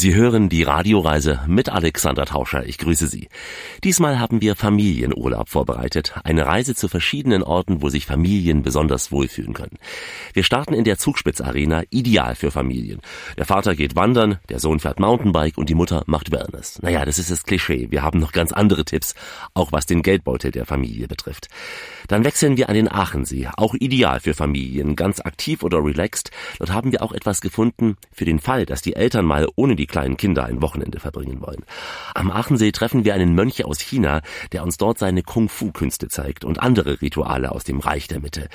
Sie hören die Radioreise mit Alexander Tauscher. Ich grüße Sie. Diesmal haben wir Familienurlaub vorbereitet. Eine Reise zu verschiedenen Orten, wo sich Familien besonders wohlfühlen können. Wir starten in der Zugspitzarena, ideal für Familien. Der Vater geht wandern, der Sohn fährt Mountainbike und die Mutter macht Wellness. Naja, das ist das Klischee. Wir haben noch ganz andere Tipps, auch was den Geldbeutel der Familie betrifft. Dann wechseln wir an den Aachensee, auch ideal für Familien, ganz aktiv oder relaxed. Dort haben wir auch etwas gefunden für den Fall, dass die Eltern mal ohne die kleinen Kinder ein Wochenende verbringen wollen. Am Aachensee treffen wir einen Mönch aus China, der uns dort seine Kung-Fu-Künste zeigt und andere Rituale aus dem Reich der Mitte.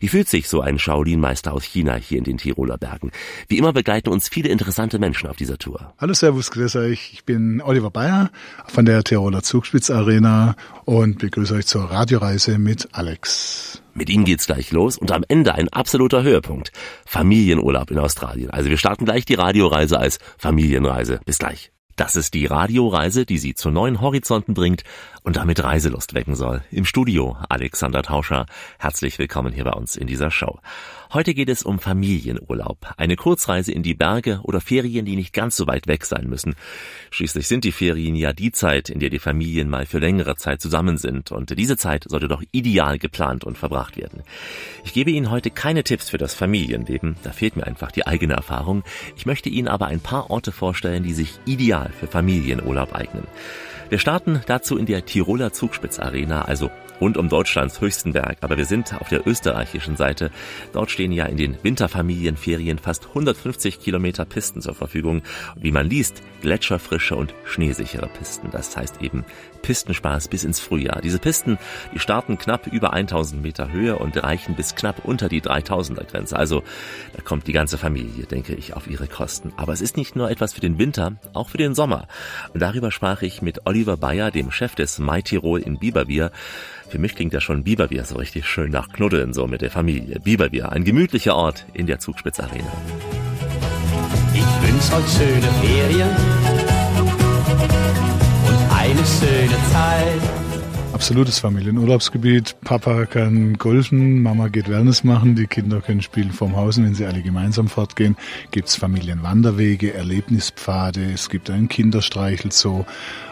Wie fühlt sich so ein Shaolin-Meister aus China hier in den Tiroler Bergen? Wie immer begleiten uns viele interessante Menschen auf dieser Tour. Hallo, Servus, grüß euch. Ich bin Oliver Bayer von der Tiroler Zugspitz Arena und begrüße euch zur Radioreise mit Alex. Mit ihm geht's gleich los und am Ende ein absoluter Höhepunkt. Familienurlaub in Australien. Also wir starten gleich die Radioreise als Familienreise. Bis gleich. Das ist die Radioreise, die Sie zu neuen Horizonten bringt und damit Reiselust wecken soll. Im Studio Alexander Tauscher. Herzlich willkommen hier bei uns in dieser Show. Heute geht es um Familienurlaub. Eine Kurzreise in die Berge oder Ferien, die nicht ganz so weit weg sein müssen. Schließlich sind die Ferien ja die Zeit, in der die Familien mal für längere Zeit zusammen sind. Und diese Zeit sollte doch ideal geplant und verbracht werden. Ich gebe Ihnen heute keine Tipps für das Familienleben. Da fehlt mir einfach die eigene Erfahrung. Ich möchte Ihnen aber ein paar Orte vorstellen, die sich ideal für Familienurlaub eignen. Wir starten dazu in der Tiroler Zugspitzarena, also rund um Deutschlands höchsten Berg. Aber wir sind auf der österreichischen Seite. Dort stehen ja in den Winterfamilienferien fast 150 Kilometer Pisten zur Verfügung. wie man liest, gletscherfrische und schneesichere Pisten. Das heißt eben Pistenspaß bis ins Frühjahr. Diese Pisten, die starten knapp über 1000 Meter Höhe und reichen bis knapp unter die 3000er Grenze. Also da kommt die ganze Familie, denke ich, auf ihre Kosten. Aber es ist nicht nur etwas für den Winter, auch für den Sommer. Und darüber sprach ich mit Oliver Bayer, dem Chef des Mai Tirol in Biberbier. Für mich klingt ja schon Biberbier so richtig schön nach Knuddeln, so mit der Familie. Biberbier, ein gemütlicher Ort in der Zugspitzarena. Ich wünsch euch schöne Ferien und eine schöne Zeit absolutes Familienurlaubsgebiet. Papa kann golfen, Mama geht Wellness machen, die Kinder können spielen vorm Haus wenn sie alle gemeinsam fortgehen, gibt's Familienwanderwege, Erlebnispfade, es gibt einen Kinderstreichelzoo.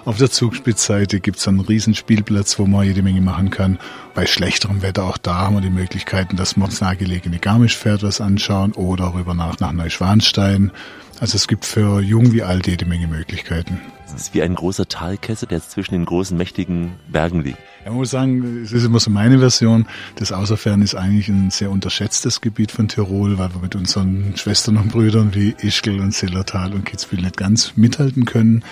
Auf der Zugspitzseite gibt's einen riesen Spielplatz, wo man jede Menge machen kann. Bei schlechterem Wetter auch da haben wir die Möglichkeiten, dass wir uns nahegelegene Garmisch-Pferd was anschauen oder rüber nach, nach Neuschwanstein. Also es gibt für jung wie alt jede Menge Möglichkeiten. Es ist wie ein großer Talkessel, der zwischen den großen, mächtigen Bergen liegt. Man muss sagen, es ist immer so meine Version. Das Außerfern ist eigentlich ein sehr unterschätztes Gebiet von Tirol, weil wir mit unseren Schwestern und Brüdern wie Ischgl und Zillertal und Kitzbühel nicht ganz mithalten können.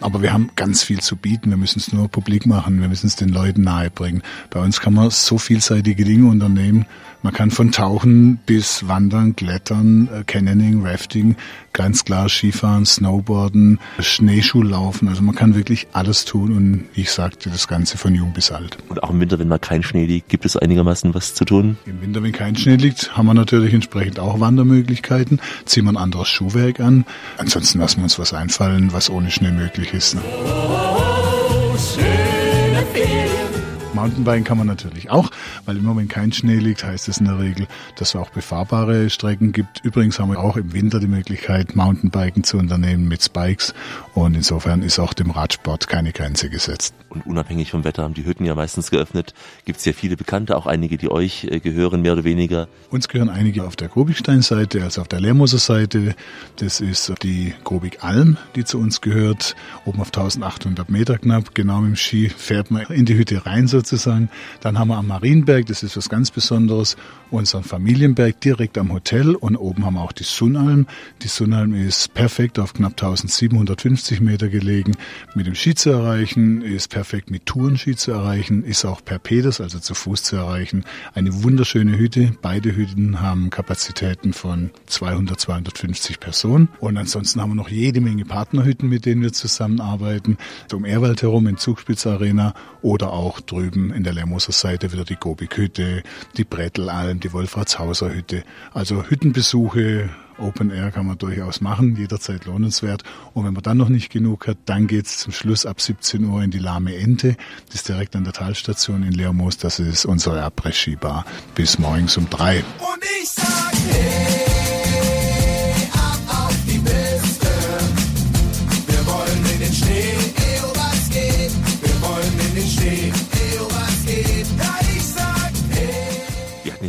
Aber wir haben ganz viel zu bieten. Wir müssen es nur publik machen. Wir müssen es den Leuten nahebringen. Bei uns kann man so vielseitige Dinge unternehmen. Man kann von Tauchen bis Wandern, Klettern, äh, Canyoning, Rafting, ganz klar Skifahren, Snowboarden, Schneeschuhlaufen. Also man kann wirklich alles tun und ich sagte, das Ganze von jung bis alt. Und auch im Winter, wenn mal kein Schnee liegt, gibt es einigermaßen was zu tun? Im Winter, wenn kein Schnee liegt, haben wir natürlich entsprechend auch Wandermöglichkeiten. Ziehen wir ein anderes Schuhwerk an. Ansonsten lassen wir uns was einfallen, was ohne Schnee möglich ist. Ne? Oh, schöne Ferien. Mountainbiken kann man natürlich auch, weil immer wenn kein Schnee liegt, heißt es in der Regel, dass es auch befahrbare Strecken gibt. Übrigens haben wir auch im Winter die Möglichkeit, Mountainbiken zu unternehmen mit Spikes und insofern ist auch dem Radsport keine Grenze gesetzt. Und unabhängig vom Wetter haben die Hütten ja meistens geöffnet. Gibt es ja viele Bekannte, auch einige, die euch äh, gehören, mehr oder weniger? Uns gehören einige auf der Grobigstein-Seite, also auf der Lermoser Seite. Das ist die Grobig-Alm, die zu uns gehört. Oben auf 1800 Meter knapp, genau mit dem Ski fährt man in die Hütte rein sozusagen. Dann haben wir am Marienberg, das ist was ganz Besonderes, unseren Familienberg direkt am Hotel und oben haben wir auch die Sunalm. Die Sunalm ist perfekt auf knapp 1750 Meter gelegen. Mit dem Ski zu erreichen, ist perfekt mit Tourenski zu erreichen, ist auch per Peders, also zu Fuß zu erreichen. Eine wunderschöne Hütte. Beide Hütten haben Kapazitäten von 200, 250 Personen. Und ansonsten haben wir noch jede Menge Partnerhütten, mit denen wir zusammenarbeiten. Um Erwald herum in Zugspitz Arena oder auch drüben in der Lermoser Seite wieder die Gobik-Hütte, die Brettelalm, die Wolfratshauser Hütte. Also Hüttenbesuche, Open Air kann man durchaus machen, jederzeit lohnenswert. Und wenn man dann noch nicht genug hat, dann geht's zum Schluss ab 17 Uhr in die Lahme Ente. Das ist direkt an der Talstation in Leermoos. Das ist unsere Après-Ski-Bar bis morgens um drei. Und ich sag hey,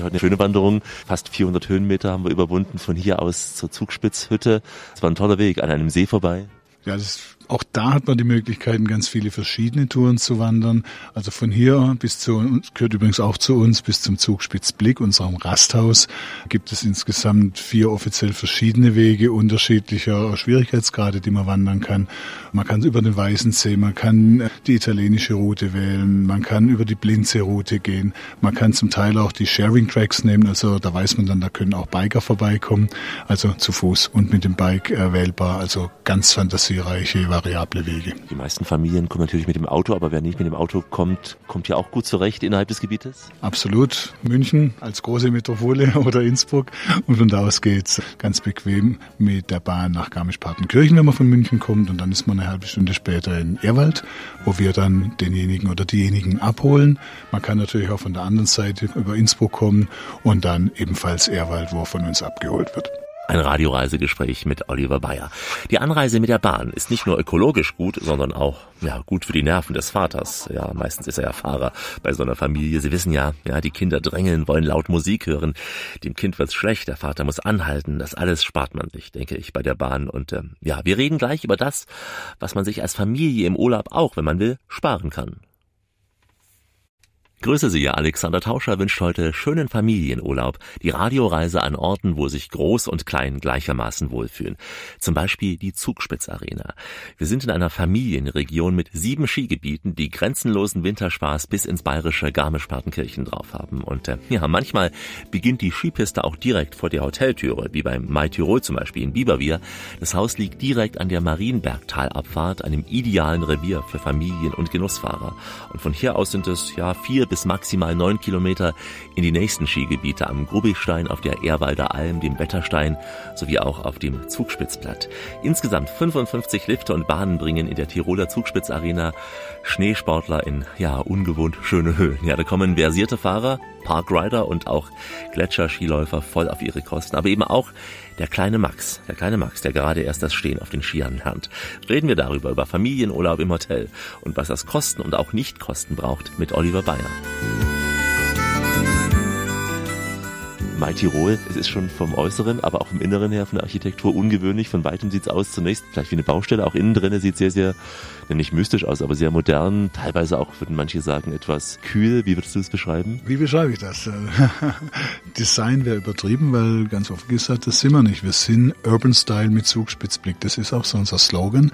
eine schöne Wanderung. Fast 400 Höhenmeter haben wir überwunden von hier aus zur Zugspitzhütte. Es war ein toller Weg an einem See vorbei. Ja, das auch da hat man die Möglichkeiten, ganz viele verschiedene Touren zu wandern. Also von hier bis zu uns, gehört übrigens auch zu uns, bis zum Zugspitzblick, unserem Rasthaus, gibt es insgesamt vier offiziell verschiedene Wege unterschiedlicher Schwierigkeitsgrade, die man wandern kann. Man kann über den Weißensee, man kann die italienische Route wählen, man kann über die Blindsee-Route gehen, man kann zum Teil auch die Sharing-Tracks nehmen, also da weiß man dann, da können auch Biker vorbeikommen, also zu Fuß und mit dem Bike äh, wählbar, also ganz fantasiereiche variable Wege. Die meisten Familien kommen natürlich mit dem Auto, aber wer nicht mit dem Auto kommt, kommt ja auch gut zurecht innerhalb des Gebietes? Absolut. München als große Metropole oder Innsbruck. Und von da aus geht's ganz bequem mit der Bahn nach Garmisch-Partenkirchen, wenn man von München kommt. Und dann ist man eine halbe Stunde später in Erwald, wo wir dann denjenigen oder diejenigen abholen. Man kann natürlich auch von der anderen Seite über Innsbruck kommen und dann ebenfalls Erwald, wo er von uns abgeholt wird. Ein Radioreisegespräch mit Oliver Bayer. Die Anreise mit der Bahn ist nicht nur ökologisch gut, sondern auch ja, gut für die Nerven des Vaters. Ja, meistens ist er ja Fahrer bei so einer Familie. Sie wissen ja, ja, die Kinder drängeln, wollen laut Musik hören. Dem Kind wird's schlecht, der Vater muss anhalten. Das alles spart man sich, denke ich, bei der Bahn. Und ähm, ja, wir reden gleich über das, was man sich als Familie im Urlaub auch, wenn man will, sparen kann. Grüße Sie, Alexander Tauscher wünscht heute schönen Familienurlaub, die Radioreise an Orten, wo sich Groß und Klein gleichermaßen wohlfühlen. Zum Beispiel die Zugspitzarena. Wir sind in einer Familienregion mit sieben Skigebieten, die grenzenlosen Winterspaß bis ins bayerische Garmisch-Partenkirchen drauf haben. Und äh, ja, manchmal beginnt die Skipiste auch direkt vor der Hoteltüre, wie beim Mai Tirol zum Beispiel in Biberwier. Das Haus liegt direkt an der Marienbergtalabfahrt, einem idealen Revier für Familien und Genussfahrer. Und von hier aus sind es ja vier bis maximal neun Kilometer in die nächsten Skigebiete am Grubigstein, auf der Ehrwalder Alm, dem Wetterstein sowie auch auf dem Zugspitzplatt. Insgesamt 55 Lifte und Bahnen bringen in der Tiroler Zugspitzarena Schneesportler in, ja, ungewohnt schöne Höhen. Ja, da kommen versierte Fahrer, Parkrider und auch Gletscherskiläufer voll auf ihre Kosten, aber eben auch der kleine Max, der kleine Max, der gerade erst das Stehen auf den Skiern lernt. Reden wir darüber, über Familienurlaub im Hotel und was das Kosten und auch Nicht-Kosten braucht mit Oliver Bayer. Mai Tirol, es ist schon vom Äußeren, aber auch vom Inneren her, von der Architektur ungewöhnlich. Von weitem sieht's aus zunächst vielleicht wie eine Baustelle. Auch innen drinne sieht sehr, sehr, nicht mystisch aus, aber sehr modern. Teilweise auch, würden manche sagen, etwas kühl. Wie würdest du es beschreiben? Wie beschreibe ich das? Design wäre übertrieben, weil ganz offen gesagt, das sind wir nicht. Wir sind Urban Style mit Zugspitzblick. Das ist auch so unser Slogan.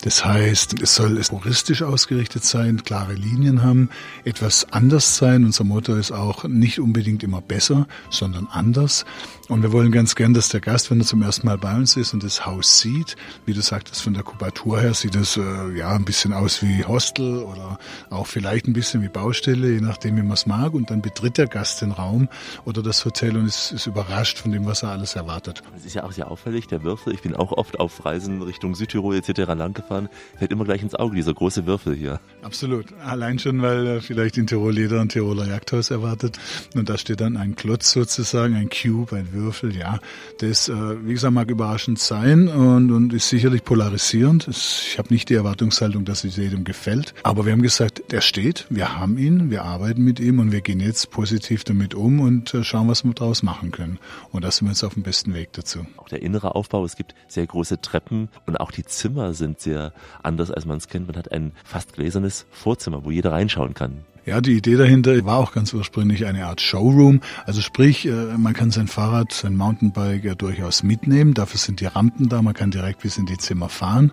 Das heißt, es soll touristisch ausgerichtet sein, klare Linien haben, etwas anders sein. Unser Motto ist auch nicht unbedingt immer besser, sondern anders. Und wir wollen ganz gern, dass der Gast, wenn er zum ersten Mal bei uns ist und das Haus sieht, wie du sagtest, von der Kubatur her sieht es äh, ja ein bisschen aus wie Hostel oder auch vielleicht ein bisschen wie Baustelle, je nachdem, wie man es mag. Und dann betritt der Gast den Raum oder das Hotel und ist, ist überrascht von dem, was er alles erwartet. Es ist ja auch sehr auffällig, der Würfel. Ich bin auch oft auf Reisen Richtung Südtirol etc. lang gefahren. Fällt immer gleich ins Auge, dieser große Würfel hier. Absolut. Allein schon, weil äh, vielleicht in Tirol jeder ein Tiroler Jagdhaus erwartet. Und da steht dann ein Klotz sozusagen, ein Cube, ein Würfel, ja. Das, äh, wie gesagt, mag überraschend sein und, und ist sicherlich polarisierend. Ich habe nicht die Erwartungshaltung, dass es jedem gefällt. Aber wir haben gesagt, der steht, wir haben ihn, wir arbeiten mit ihm und wir gehen jetzt positiv damit um und äh, schauen, was wir daraus machen können. Und da sind wir jetzt auf dem besten Weg dazu. Auch der innere Aufbau, es gibt sehr große Treppen und auch die Zimmer sind sehr anders, als man es kennt. Man hat ein fast gläsernes Vorzimmer, wo jeder reinschauen kann. Ja, die Idee dahinter war auch ganz ursprünglich eine Art Showroom. Also sprich, äh, man kann sein Fahrrad, sein Mountainbike ja durchaus mitnehmen. Dafür sind die Rampen da. Man kann direkt bis in die Zimmer fahren.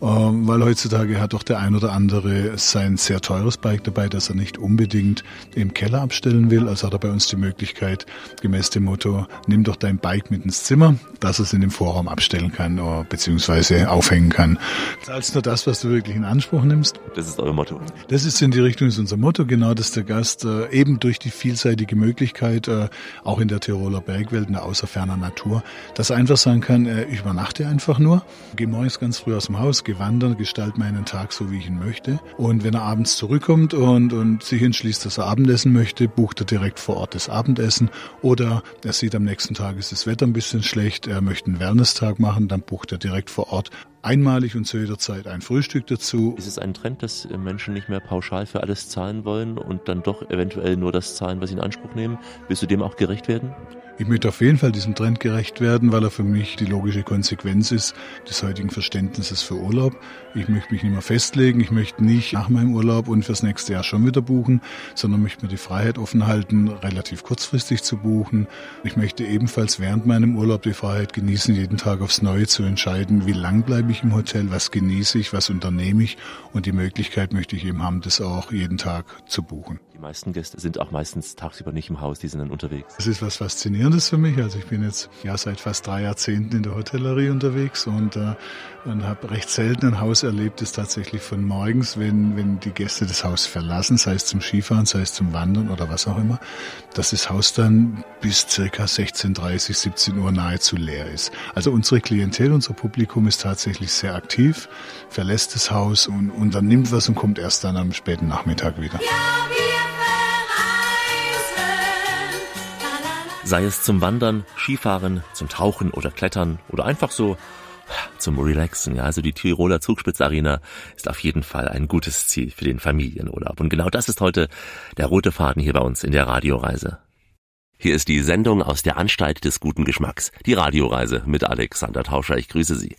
Ähm, weil heutzutage hat doch der ein oder andere sein sehr teures Bike dabei, das er nicht unbedingt im Keller abstellen will. Also hat er bei uns die Möglichkeit, gemäß dem Motto, nimm doch dein Bike mit ins Zimmer, dass er es in dem Vorraum abstellen kann oder beziehungsweise aufhängen kann. Zahlst nur das, was du wirklich in Anspruch nimmst. Das ist euer Motto. Das ist in die Richtung, ist unser Motto, genau, dass der Gast äh, eben durch die vielseitige Möglichkeit, äh, auch in der Tiroler Bergwelt, in der außerferner Natur, dass er einfach sagen kann, äh, ich übernachte einfach nur, gehe morgens ganz früh aus dem Haus, gehe wandern, gestalte meinen Tag so, wie ich ihn möchte. Und wenn er abends zurückkommt und, und sich entschließt, dass er Abendessen möchte, bucht er direkt vor Ort das Abendessen. Oder er sieht am nächsten Tag ist das Wetter ein bisschen schlecht, er möchte einen Wellness-Tag machen, dann bucht er direkt vor Ort einmalig und zu jeder Zeit ein Frühstück dazu. Ist es ein Trend, dass Menschen nicht mehr pauschal für alles zahlen wollen und dann doch eventuell nur das zahlen, was sie in Anspruch nehmen? Willst du dem auch gerecht werden? Ich möchte auf jeden Fall diesem Trend gerecht werden, weil er für mich die logische Konsequenz ist des heutigen Verständnisses für Urlaub. Ich möchte mich nicht mehr festlegen, ich möchte nicht nach meinem Urlaub und fürs nächste Jahr schon wieder buchen, sondern möchte mir die Freiheit offen halten, relativ kurzfristig zu buchen. Ich möchte ebenfalls während meinem Urlaub die Freiheit genießen, jeden Tag aufs Neue zu entscheiden, wie lang bleibe ich im Hotel, was genieße ich, was unternehme ich und die Möglichkeit möchte ich eben haben, das auch jeden Tag zu buchen. Die meisten Gäste sind auch meistens tagsüber nicht im Haus, die sind dann unterwegs. Das ist was Faszinierendes für mich. Also ich bin jetzt ja seit fast drei Jahrzehnten in der Hotellerie unterwegs und, äh, und habe recht selten ein Haus erlebt, das tatsächlich von morgens, wenn, wenn die Gäste das Haus verlassen, sei es zum Skifahren, sei es zum Wandern oder was auch immer, dass das Haus dann bis circa 16.30, 17 Uhr nahezu leer ist. Also unsere Klientel, unser Publikum ist tatsächlich sehr aktiv, verlässt das Haus und, und dann nimmt was und kommt erst dann am späten Nachmittag wieder. Ja, Sei es zum Wandern, Skifahren, zum Tauchen oder Klettern oder einfach so zum Relaxen. Ja, also die Tiroler Zugspitzarena ist auf jeden Fall ein gutes Ziel für den Familienurlaub. Und genau das ist heute der rote Faden hier bei uns in der Radioreise. Hier ist die Sendung aus der Anstalt des guten Geschmacks, die Radioreise mit Alexander Tauscher. Ich grüße Sie.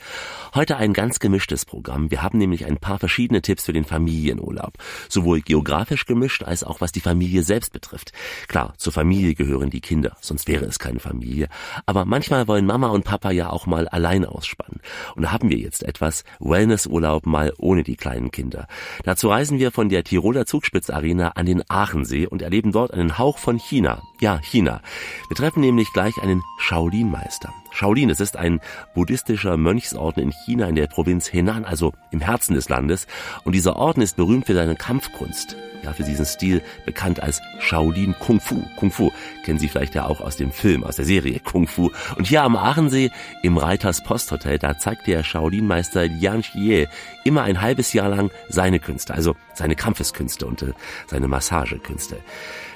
Heute ein ganz gemischtes Programm. Wir haben nämlich ein paar verschiedene Tipps für den Familienurlaub. Sowohl geografisch gemischt als auch was die Familie selbst betrifft. Klar, zur Familie gehören die Kinder, sonst wäre es keine Familie. Aber manchmal wollen Mama und Papa ja auch mal allein ausspannen. Und da haben wir jetzt etwas Wellnessurlaub mal ohne die kleinen Kinder. Dazu reisen wir von der Tiroler Zugspitzarena an den Aachensee und erleben dort einen Hauch von China. Ja, China. Wir treffen nämlich gleich einen Shaolin-Meister. Shaolin, es ist ein buddhistischer Mönchsorden in China in der Provinz Henan, also im Herzen des Landes. Und dieser Orden ist berühmt für seine Kampfkunst. Ja, für diesen Stil bekannt als Shaolin Kung Fu. Kung Fu kennen Sie vielleicht ja auch aus dem Film, aus der Serie Kung Fu. Und hier am Aachensee im Reiters Posthotel, da zeigt der Shaolin-Meister Liang Xie immer ein halbes Jahr lang seine Künste, also seine Kampfeskünste und äh, seine Massagekünste.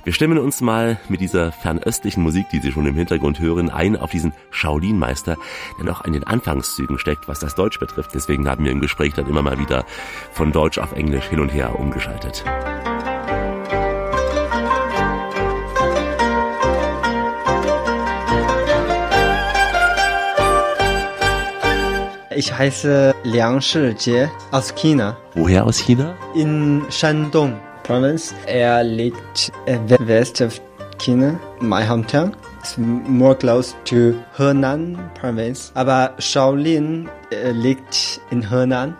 Wir stimmen uns mal mit dieser fernöstlichen Musik, die Sie schon im Hintergrund hören, ein auf diesen Shaolin-Meister, der noch in den Anfangszügen steckt, was das Deutsch betrifft. Deswegen haben wir im Gespräch dann immer mal wieder von Deutsch auf Englisch hin und her umgeschaltet. Ich heiße Liang Shijie aus China. Woher aus China? In Shandong. Province. Er liegt west of China, my hometown. It's more close to Henan province. Aber Shaolin äh, liegt in Henan.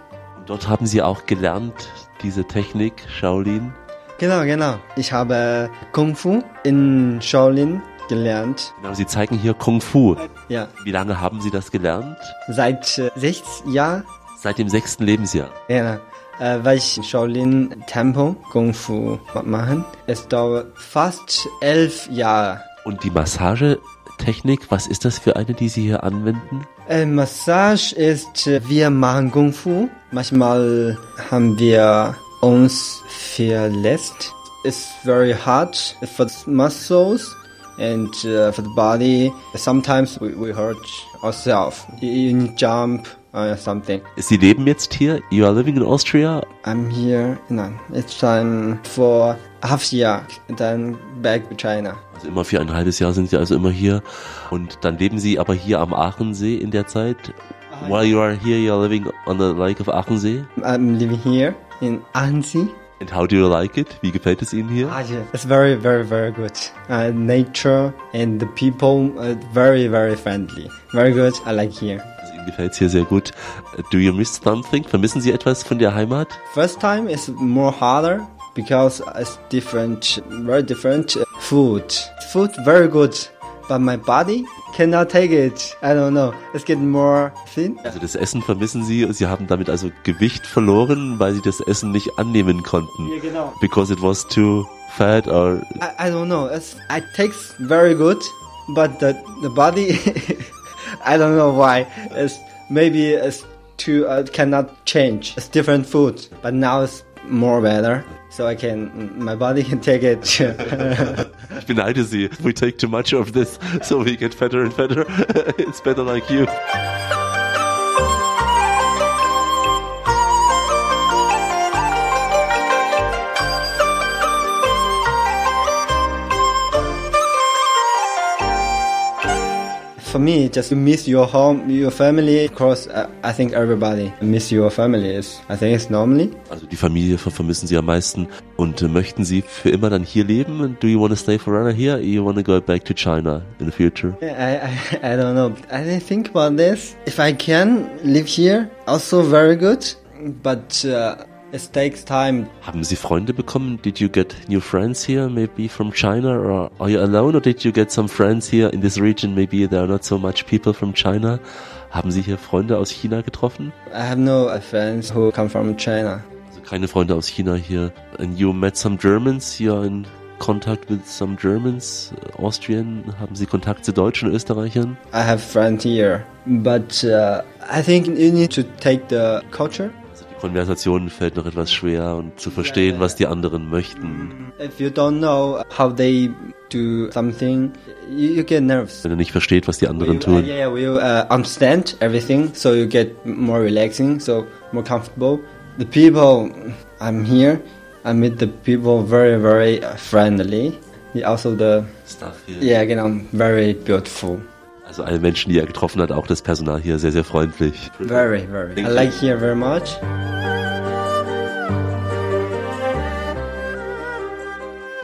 Dort haben Sie auch gelernt, diese Technik Shaolin? Genau, genau. Ich habe Kung Fu in Shaolin gelernt. Genau, Sie zeigen hier Kung Fu. Ja. Wie lange haben Sie das gelernt? Seit äh, sechs Jahren. Seit dem sechsten Lebensjahr. Genau äh, weil ich Shaolin Tempo Kung Fu machen. Es dauert fast elf Jahre. Und die Massagetechnik, was ist das für eine, die Sie hier anwenden? Äh, Massage ist, äh, wir machen Kung Fu. Manchmal haben wir uns verletzt. It's very hard for the muscles and uh, for the body. Sometimes we, we hurt ourselves. You jump or something. Sie leben jetzt hier? You are living in Austria? I'm here, nein, it's time for half year, then back to China. Also immer für ein halbes Jahr sind Sie also immer hier und dann leben Sie aber hier am Aachensee in der Zeit? While you are here, you are living on the lake of Aachensee? I'm living here in Aachensee. And how do you like it? Wie gefällt es Ihnen hier? Ah, yeah. It's very, very, very good. Uh, nature and the people are very, very friendly. Very good. I like here. Ihnen gefällt es hier sehr gut. Do you miss something? Vermissen Sie etwas von der Heimat? First time is more harder because it's different, very different uh, food. Food very good, but my body cannot take it. I don't know. It's getting more thin. Also das Essen vermissen Sie. Sie haben damit also Gewicht verloren, weil Sie das Essen nicht annehmen konnten. Ja, genau. Because it was too fat or... I, I don't know. It's, it tastes very good, but the the body, I don't know why. It's maybe it's too uh, cannot change. It's different food, but now it's more better. So I can, my body can take it. Ich beneide Sie. We take too much of this, so we get fatter and fatter. It's better like you. For me, just to miss your home, your family. Of course, I, think everybody miss your family. Is I think it's normally. Also die Familie vermissen Sie am meisten und äh, möchten Sie für immer dann hier leben? Do you want to stay forever here? Or you want to go back to China in the future? I, I I don't know. I didn't think about this. If I can live here, also very good. But uh, it takes time. Haben Sie Freunde bekommen? Did you get new friends here, maybe from China, or are you alone, or did you get some friends here in this region? Maybe there are not so much people from China. Haben Sie hier Freunde aus China getroffen? I have no friends who come from China. Also keine Freunde aus China hier. And you met some Germans? Are in contact with some Germans, uh, Austrian? Haben Sie Kontakt zu Deutschen, Österreichern? I have friends here, but uh, I think you need to take the culture. Also die Konversation fällt noch etwas schwer und zu verstehen, was die anderen möchten. If you don't know how they do something, you, you get nervous. Wenn er nicht versteht, was die anderen uh, tun. uh, understand everything, so you get more relaxing, so more comfortable. The people I'm here, I meet the people very, very uh, friendly. Also the Stuff hier. yeah, genau, very beautiful, Also alle Menschen, die er getroffen hat, auch das Personal hier sehr, sehr freundlich. very, very. Thank I you. like here very much.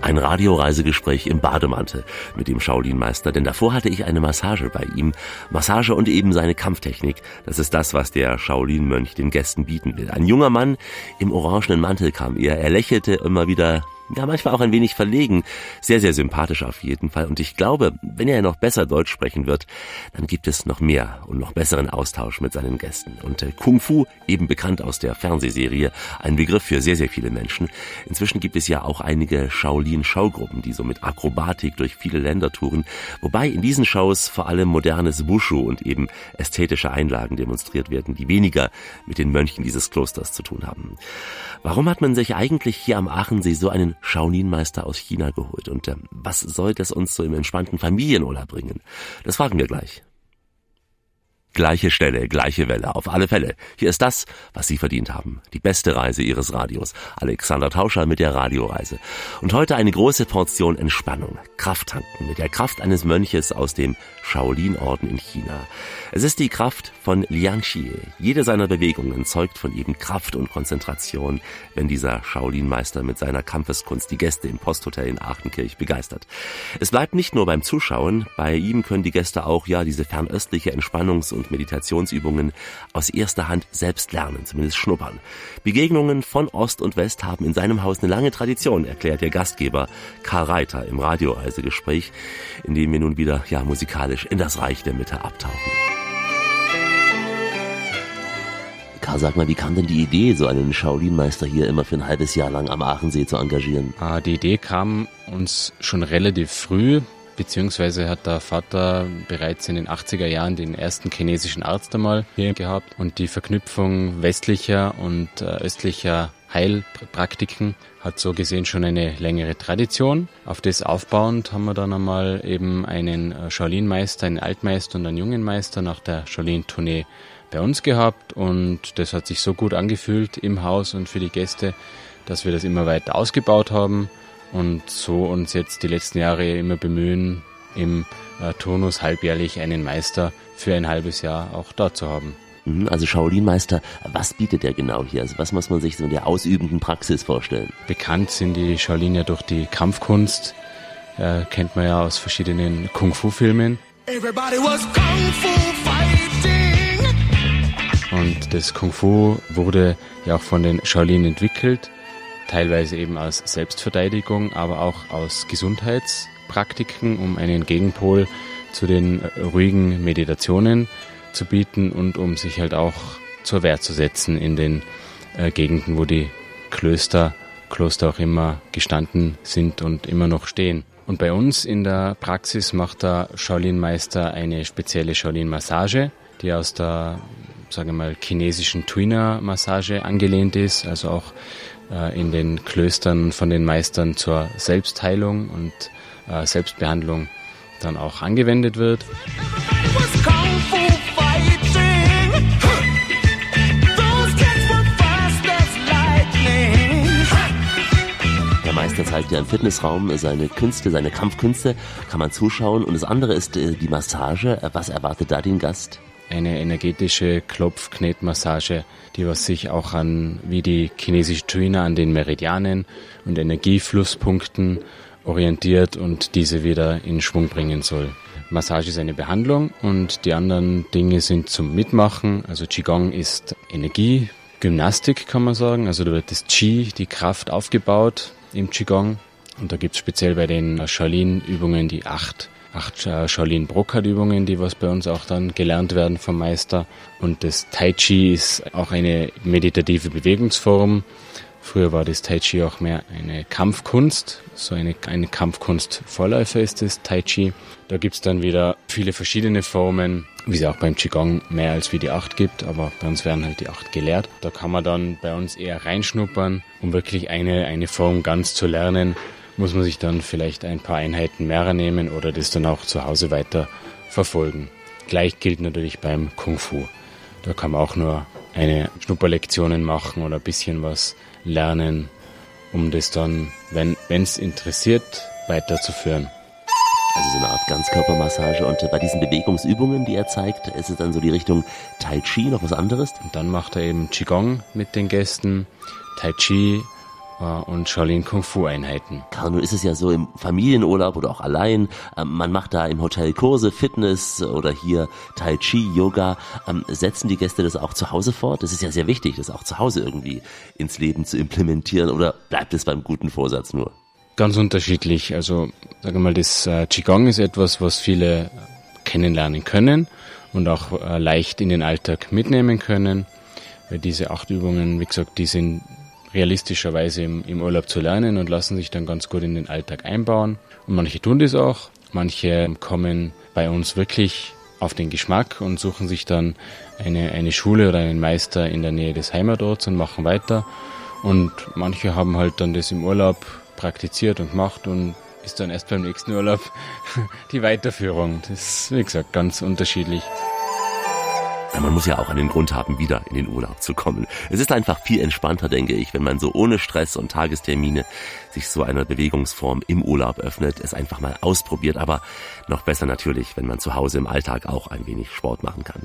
Ein Radioreisegespräch im Bademantel mit dem Shaolin-Meister, denn davor hatte ich eine Massage bei ihm. Massage und eben seine Kampftechnik. Das ist das, was der Shaolin-Mönch den Gästen bieten will. Ein junger Mann im orangenen Mantel kam er. Er lächelte immer wieder ja, manchmal auch ein wenig verlegen. Sehr, sehr sympathisch auf jeden Fall. Und ich glaube, wenn er noch besser Deutsch sprechen wird, dann gibt es noch mehr und noch besseren Austausch mit seinen Gästen. Und äh, Kung Fu, eben bekannt aus der Fernsehserie, ein Begriff für sehr, sehr viele Menschen. Inzwischen gibt es ja auch einige Shaolin-Schaugruppen, die so mit Akrobatik durch viele Länder touren. Wobei in diesen Shows vor allem modernes Wushu und eben ästhetische Einlagen demonstriert werden, die weniger mit den Mönchen dieses Klosters zu tun haben. Warum hat man sich eigentlich hier am Aachensee so einen Shaolin-Meister aus China geholt? Und ähm, was soll das uns so im entspannten Familienurlaub bringen? Das fragen wir gleich. Gleiche Stelle, gleiche Welle, auf alle Fälle. Hier ist das, was Sie verdient haben. Die beste Reise Ihres Radios. Alexander Tauscher mit der Radioreise. Und heute eine große Portion Entspannung. Kraft tanken mit der Kraft eines Mönches aus dem Shaolin-Orden in China. Es ist die Kraft von Liang Xie. Jede seiner Bewegungen zeugt von eben Kraft und Konzentration, wenn dieser Shaolin-Meister mit seiner Kampfeskunst die Gäste im Posthotel in Aachenkirch begeistert. Es bleibt nicht nur beim Zuschauen. Bei ihm können die Gäste auch ja diese fernöstliche Entspannungs- und Meditationsübungen aus erster Hand selbst lernen, zumindest schnuppern. Begegnungen von Ost und West haben in seinem Haus eine lange Tradition, erklärt der Gastgeber Karl Reiter im Radioreisegespräch, in dem wir nun wieder ja musikalisch in das Reich der Mitte abtauchen. Sag mal, wie kam denn die Idee, so einen Shaolin-Meister hier immer für ein halbes Jahr lang am Aachensee zu engagieren? Ah, Die Idee kam uns schon relativ früh, beziehungsweise hat der Vater bereits in den 80er Jahren den ersten chinesischen Arzt einmal hier gehabt und die Verknüpfung westlicher und äh, östlicher Heilpraktiken hat so gesehen schon eine längere Tradition. Auf das aufbauend haben wir dann einmal eben einen äh, Shaolin-Meister, einen Altmeister und einen jungen Meister nach der Shaolin-Tournee bei uns gehabt und das hat sich so gut angefühlt im Haus und für die Gäste, dass wir das immer weiter ausgebaut haben und so uns jetzt die letzten Jahre immer bemühen, im äh, Turnus halbjährlich einen Meister für ein halbes Jahr auch da zu haben. Mhm, Also Shaolin-Meister, was bietet er genau hier? Also was muss man sich so in der ausübenden Praxis vorstellen? Bekannt sind die Shaolin ja durch die Kampfkunst, äh, kennt man ja aus verschiedenen Kung-Fu-Filmen. Everybody was kung fu fighting. Und das Kung Fu wurde ja auch von den Shaolin entwickelt, teilweise eben aus Selbstverteidigung, aber auch aus Gesundheitspraktiken, um einen Gegenpol zu den ruhigen Meditationen zu bieten und um sich halt auch zur Wehr zu setzen in den äh, Gegenden, wo die Klöster, Kloster auch immer gestanden sind und immer noch stehen. Und bei uns in der Praxis macht der Shaolin-Meister eine spezielle Shaolin-Massage, die aus der sage mal, chinesischen Tuina-Massage angelehnt ist, also auch äh, in den Klöstern von den Meistern zur Selbstheilung und äh, Selbstbehandlung dann auch angewendet wird. Meister zeigt ja im Fitnessraum seine Künste, seine Kampfkünste, kann man zuschauen. Und das andere ist äh, die Massage. Äh, was erwartet da den Gast? Eine energetische Klopf-Knetmassage, die was sich auch an, wie die chinesische Tuina, an den Meridianen und Energieflusspunkten orientiert und diese wieder in Schwung bringen soll. Massage ist eine Behandlung und die anderen Dinge sind zum Mitmachen. Also Qigong ist Energie, Gymnastik kann man sagen. Also da wird das Qi, die Kraft aufgebaut im Qigong. Und da gibt es speziell bei den Shaolin-Übungen die acht, acht äh, Shaolin-Brokat-Übungen, die was bei uns auch dann gelernt werden vom Meister. Und das Tai Chi ist auch eine meditative Bewegungsform. Früher war das Tai Chi auch mehr eine Kampfkunst. So eine, eine Kampfkunst-Vorläufer ist das Tai Chi. Da gibt's dann wieder viele verschiedene Formen, wie es auch beim Qigong mehr als wie die acht gibt, aber bei uns werden halt die acht gelehrt. Da kann man dann bei uns eher reinschnuppern, um wirklich eine, eine Form ganz zu lernen, muss man sich dann vielleicht ein paar Einheiten mehr nehmen oder das dann auch zu Hause weiter verfolgen. Gleich gilt natürlich beim Kung Fu. Da kann man auch nur eine Schnupperlektionen machen oder ein bisschen was lernen, um das dann, wenn es interessiert, weiterzuführen. Also so eine Art Ganzkörpermassage. Und bei diesen Bewegungsübungen, die er zeigt, ist es dann so die Richtung Tai Chi, noch was anderes? Und dann macht er eben Qigong mit den Gästen, Tai Chi und Shaolin Kung Fu Einheiten. Karl, nun ist es ja so im Familienurlaub oder auch allein, ähm, man macht da im Hotel Kurse, Fitness oder hier Tai Chi, Yoga. Ähm, setzen die Gäste das auch zu Hause fort? Das ist ja sehr wichtig, das auch zu Hause irgendwie ins Leben zu implementieren oder bleibt es beim guten Vorsatz nur? Ganz unterschiedlich. Also, sage mal, das äh, Qigong ist etwas, was viele kennenlernen können und auch äh, leicht in den Alltag mitnehmen können. Weil diese acht Übungen, wie gesagt, die sind realistischerweise im, im Urlaub zu lernen und lassen sich dann ganz gut in den Alltag einbauen. Und manche tun das auch. Manche kommen bei uns wirklich auf den Geschmack und suchen sich dann eine, eine Schule oder einen Meister in der Nähe des Heimatorts und machen weiter. Und manche haben halt dann das im Urlaub praktiziert und gemacht und ist dann erst beim nächsten Urlaub die Weiterführung. Das ist, wie gesagt, ganz unterschiedlich. Ja, man muss ja auch einen Grund haben, wieder in den Urlaub zu kommen. Es ist einfach viel entspannter, denke ich, wenn man so ohne Stress und Tagestermine sich so einer Bewegungsform im Urlaub öffnet, es einfach mal ausprobiert, aber noch besser natürlich, wenn man zu Hause im Alltag auch ein wenig Sport machen kann.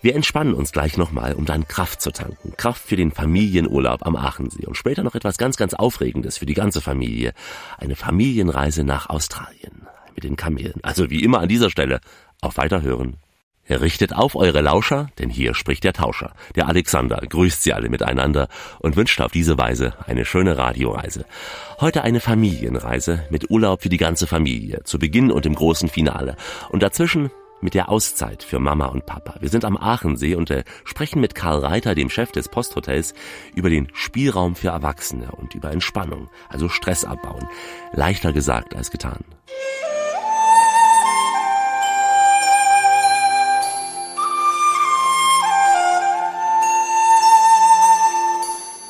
Wir entspannen uns gleich nochmal, um dann Kraft zu tanken. Kraft für den Familienurlaub am Aachensee und später noch etwas ganz, ganz Aufregendes für die ganze Familie. Eine Familienreise nach Australien mit den Kamelen. Also wie immer an dieser Stelle auf Weiterhören. Richtet auf eure Lauscher, denn hier spricht der Tauscher. Der Alexander grüßt sie alle miteinander und wünscht auf diese Weise eine schöne Radioreise. Heute eine Familienreise mit Urlaub für die ganze Familie, zu Beginn und im großen Finale. Und dazwischen mit der Auszeit für Mama und Papa. Wir sind am Aachensee und äh, sprechen mit Karl Reiter, dem Chef des Posthotels, über den Spielraum für Erwachsene und über Entspannung, also Stress abbauen. Leichter gesagt als getan.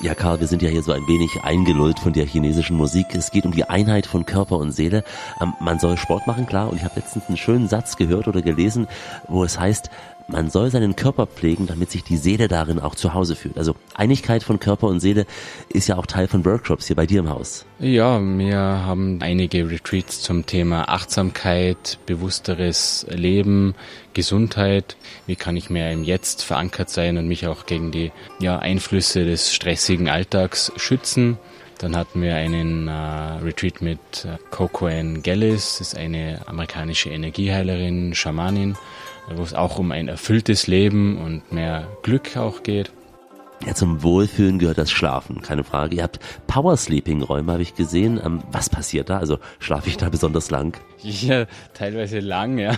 Ja, Karl, wir sind ja hier so ein wenig eingelullt von der chinesischen Musik. Es geht um die Einheit von Körper und Seele. Ähm, man soll Sport machen, klar. Und ich habe letztens einen schönen Satz gehört oder gelesen, wo es heißt, man soll seinen Körper pflegen, damit sich die Seele darin auch zu Hause fühlt. Also Einigkeit von Körper und Seele ist ja auch Teil von Workshops hier bei dir im Haus. Ja, wir haben einige Retreats zum Thema Achtsamkeit, bewussteres Leben, Gesundheit. Wie kann ich mehr im Jetzt verankert sein und mich auch gegen die ja, Einflüsse des stressigen Alltags schützen. Dann hatten wir einen äh, Retreat mit äh, Coco Ann Gellis, ist eine amerikanische Energieheilerin, Schamanin wo es auch um ein erfülltes Leben und mehr Glück auch geht. Ja, zum Wohlfühlen gehört das Schlafen, keine Frage. Ihr habt Power Sleeping Räume, habe ich gesehen. Ähm, was passiert da? Also schlafe ich da besonders lang? Ja, teilweise lang, ja.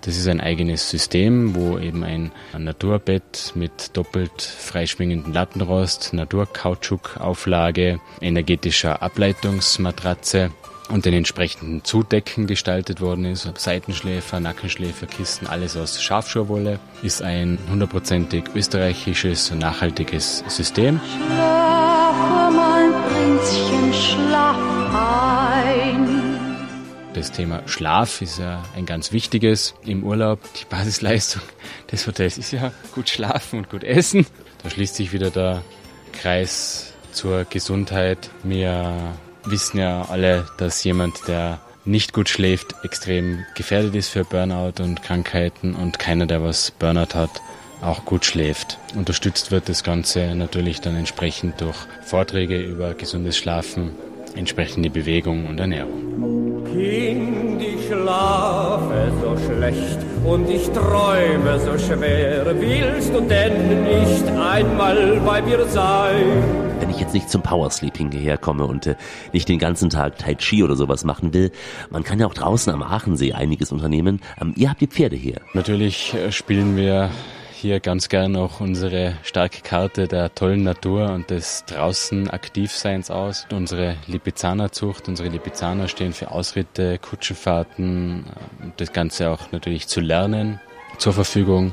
Das ist ein eigenes System, wo eben ein Naturbett mit doppelt freischwingenden Lattenrost, Naturkautschukauflage, energetischer Ableitungsmatratze und den entsprechenden Zudecken gestaltet worden ist. Seitenschläfer, Nackenschläfer, Kisten, alles aus Schafschurwolle. Ist ein hundertprozentig österreichisches, nachhaltiges System. Schlafe, mein Prinzchen, schlaf ein. Das Thema Schlaf ist ja ein ganz wichtiges im Urlaub. Die Basisleistung des Hotels ist ja gut schlafen und gut essen. Da schließt sich wieder der Kreis zur Gesundheit. Wir wissen ja alle, dass jemand, der nicht gut schläft, extrem gefährdet ist für Burnout und Krankheiten und keiner, der was Burnout hat, auch gut schläft. Unterstützt wird das Ganze natürlich dann entsprechend durch Vorträge über gesundes Schlafen, entsprechende Bewegung und Ernährung. Ich schlafe so schlecht und ich träume so schwer. Willst du denn nicht einmal bei mir sein? Wenn ich jetzt nicht zum Powersleeping hierher komme und äh, nicht den ganzen Tag Tai Chi oder sowas machen will, man kann ja auch draußen am Aachensee einiges unternehmen. Ähm, ihr habt die Pferde hier. Natürlich äh, spielen wir hier ganz gern auch unsere starke Karte der tollen Natur und des draußen Aktivseins aus. Unsere Lipizzaner-Zucht, unsere Lipizzaner stehen für Ausritte, Kutschenfahrten, äh, das Ganze auch natürlich zu lernen zur Verfügung.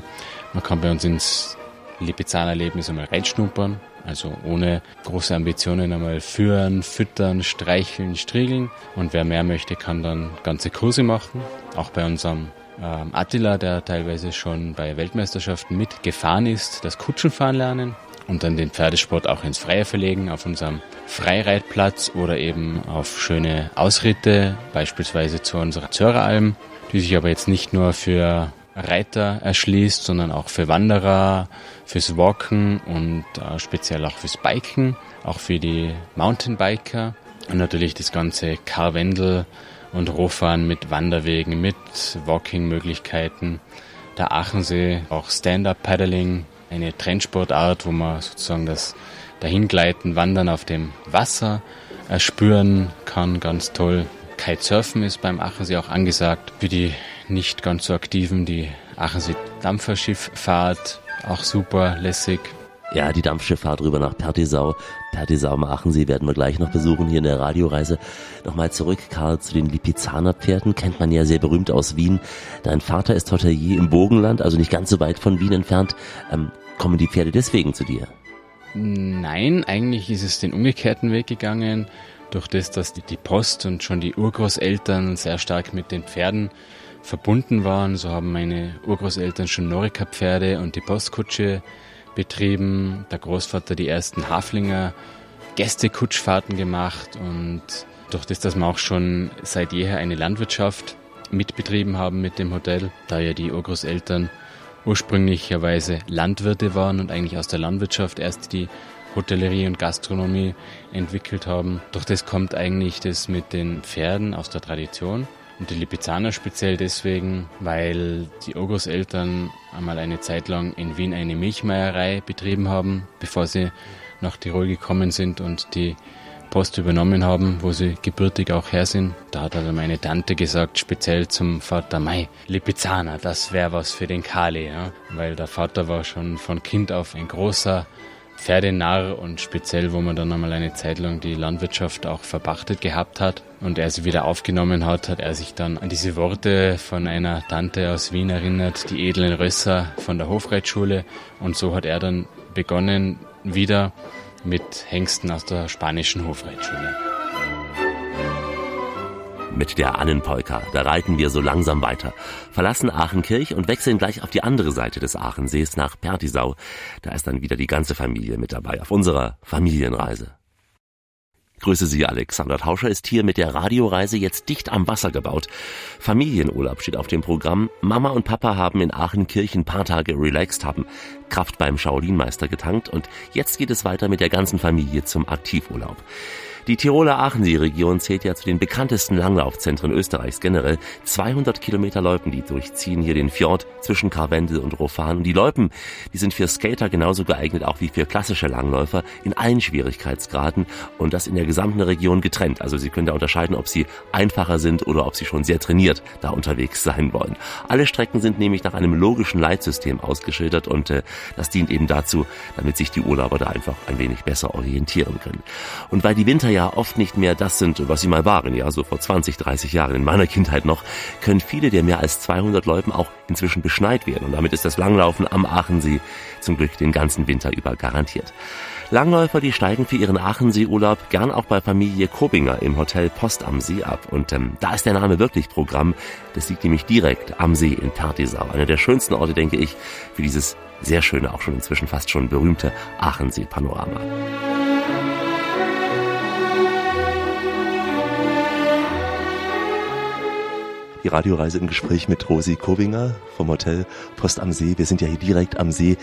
Man kann bei uns ins Lipizzaner-Erlebnis einmal reinschnuppern, also ohne große Ambitionen einmal führen, füttern, streicheln, striegeln. Und wer mehr möchte, kann dann ganze Kurse machen. Auch bei unserem Attila, der teilweise schon bei Weltmeisterschaften mitgefahren ist, das Kutschenfahren lernen und dann den Pferdesport auch ins Freie verlegen, auf unserem Freireitplatz oder eben auf schöne Ausritte, beispielsweise zu unserer Zöreralm, die sich aber jetzt nicht nur für Reiter erschließt, sondern auch für Wanderer, fürs Walken und äh, speziell auch fürs Biken, auch für die Mountainbiker. Und natürlich das ganze Karwendel und Rohfahren mit Wanderwegen, mit Walking-Möglichkeiten. Der Aachensee, auch Stand-Up-Paddling, eine Trendsportart, wo man sozusagen das Dahingleiten, Wandern auf dem Wasser erspüren kann, ganz toll. Kitesurfen ist beim Aachensee auch angesagt. Für die nicht ganz so aktiven, die Aachensee Dampferschifffahrt, auch super lässig. Ja, die Dampfschifffahrt rüber nach Pertisau. Pertisau am Aachensee werden wir gleich noch besuchen hier in der Radioreise. Nochmal zurück, Karl, zu den Lipizzaner Pferden. Kennt man ja sehr berühmt aus Wien. Dein Vater ist Hotelier im Bogenland, also nicht ganz so weit von Wien entfernt. Ähm, kommen die Pferde deswegen zu dir? Nein, eigentlich ist es den umgekehrten Weg gegangen. Durch das, dass die, die Post und schon die Urgroßeltern sehr stark mit den Pferden verbunden waren, so haben meine Urgroßeltern schon Norika-Pferde und die Postkutsche betrieben. Der Großvater die ersten Haflinger Gästekutschfahrten gemacht und durch das, dass wir auch schon seit jeher eine Landwirtschaft mitbetrieben haben mit dem Hotel, da ja die Urgroßeltern ursprünglicherweise Landwirte waren und eigentlich aus der Landwirtschaft erst die Hotellerie und Gastronomie entwickelt haben. Durch das kommt eigentlich das mit den Pferden aus der Tradition. Und die Lipizzaner speziell deswegen, weil die Urgroßeltern einmal eine Zeit lang in Wien eine Milchmeierei betrieben haben, bevor sie nach Tirol gekommen sind und die Post übernommen haben, wo sie gebürtig auch her sind. Da hat also meine Tante gesagt, speziell zum Vater, Mai, Lipizzaner, das wäre was für den Kali, ja? weil der Vater war schon von Kind auf ein großer Pferdenarr und speziell, wo man dann einmal eine Zeit lang die Landwirtschaft auch verpachtet gehabt hat und er sie wieder aufgenommen hat, hat er sich dann an diese Worte von einer Tante aus Wien erinnert, die edlen Rösser von der Hofreitschule und so hat er dann begonnen, wieder mit Hengsten aus der spanischen Hofreitschule. Mit der Annenpolka, da reiten wir so langsam weiter, verlassen Aachenkirch und wechseln gleich auf die andere Seite des Aachensees nach Pertisau. Da ist dann wieder die ganze Familie mit dabei auf unserer Familienreise. Grüße Sie, Alexander Tauscher ist hier mit der Radioreise jetzt dicht am Wasser gebaut. Familienurlaub steht auf dem Programm. Mama und Papa haben in Aachenkirch ein paar Tage relaxed, haben Kraft beim Shaolin-Meister getankt und jetzt geht es weiter mit der ganzen Familie zum Aktivurlaub. Die Tiroler Aachensee-Region zählt ja zu den bekanntesten Langlaufzentren Österreichs generell. 200 Kilometer Loipen, die durchziehen hier den Fjord zwischen Karwendel und Rofan. Und die Loipen, die sind für Skater genauso geeignet auch wie für klassische Langläufer in allen Schwierigkeitsgraden und das in der gesamten Region getrennt. Also Sie können da unterscheiden, ob sie einfacher sind oder ob sie schon sehr trainiert da unterwegs sein wollen. Alle Strecken sind nämlich nach einem logischen Leitsystem ausgeschildert und äh, das dient eben dazu, damit sich die Urlauber da einfach ein wenig besser orientieren können. Und weil die Winter ja oft nicht mehr das sind, was sie mal waren, ja, so vor 20, 30 Jahren in meiner Kindheit noch, können viele der mehr als 200 Loipen auch inzwischen beschneit werden und damit ist das Langlaufen am Aachensee zum Glück den ganzen Winter über garantiert. Langläufer, die steigen für ihren Aachensee-Urlaub gern auch bei Familie Kobinger im Hotel Post am See ab. Und ähm, da ist der Name wirklich Programm. Das liegt nämlich direkt am See in Pertisau. Einer der schönsten Orte, denke ich, für dieses sehr schöne, auch schon inzwischen fast schon berühmte Aachensee-Panorama. Die Radioreise im Gespräch mit Rosi Kobinger vom Hotel Post am See. Wir sind ja hier direkt am See.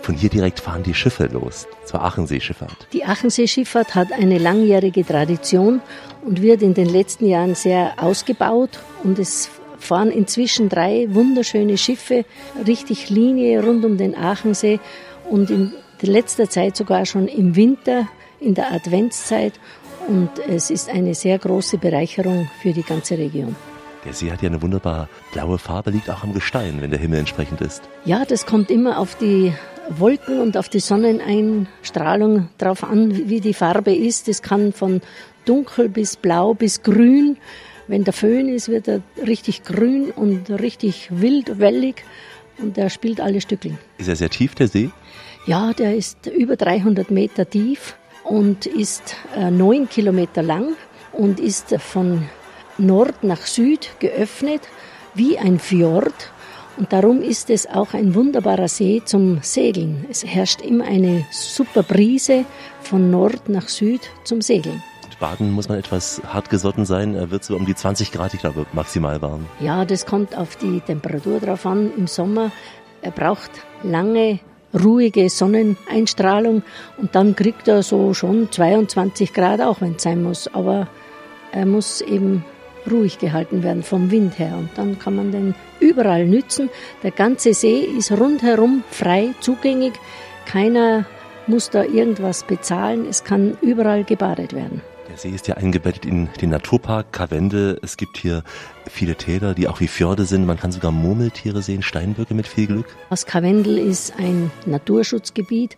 Von hier direkt fahren die Schiffe los zur Aachenseeschifffahrt. Die Aachenseeschifffahrt hat eine langjährige Tradition und wird in den letzten Jahren sehr ausgebaut und es fahren inzwischen drei wunderschöne Schiffe, richtig Linie rund um den Aachensee und in letzter Zeit sogar schon im Winter, in der Adventszeit und es ist eine sehr große Bereicherung für die ganze Region. Der See hat ja eine wunderbar blaue Farbe, liegt auch am Gestein, wenn der Himmel entsprechend ist. Ja, das kommt immer auf die Wolken und auf die Sonneneinstrahlung drauf an, wie die Farbe ist. Es kann von dunkel bis blau bis grün. Wenn der Föhn ist, wird er richtig grün und richtig wild, wellig und er spielt alle Stückeln. Ist er sehr tief, der See? Ja, der ist über 300 Meter tief und ist äh, neun Kilometer lang und ist von Nord nach Süd geöffnet wie ein Fjord. Und darum ist es auch ein wunderbarer See zum Segeln. Es herrscht immer eine super Brise von Nord nach Süd zum Segeln. Mit Baden muss man etwas hartgesotten sein. Er wird so um die 20 Grad, ich glaube, maximal warm. Ja, das kommt auf die Temperatur drauf an. Im Sommer, er braucht lange, ruhige Sonneneinstrahlung und dann kriegt er so schon 22 Grad, auch wenn es sein muss. Aber er muss eben ruhig gehalten werden vom Wind her. Und dann kann man den überall nützen. Der ganze See ist rundherum frei zugänglich. Keiner muss da irgendwas bezahlen. Es kann überall gebadet werden. Der See ist ja eingebettet in den Naturpark Karwende. Es gibt hier viele Täler, die auch wie Fjorde sind. Man kann sogar Murmeltiere sehen, Steinböcke mit viel Glück. Das Karwendel ist ein Naturschutzgebiet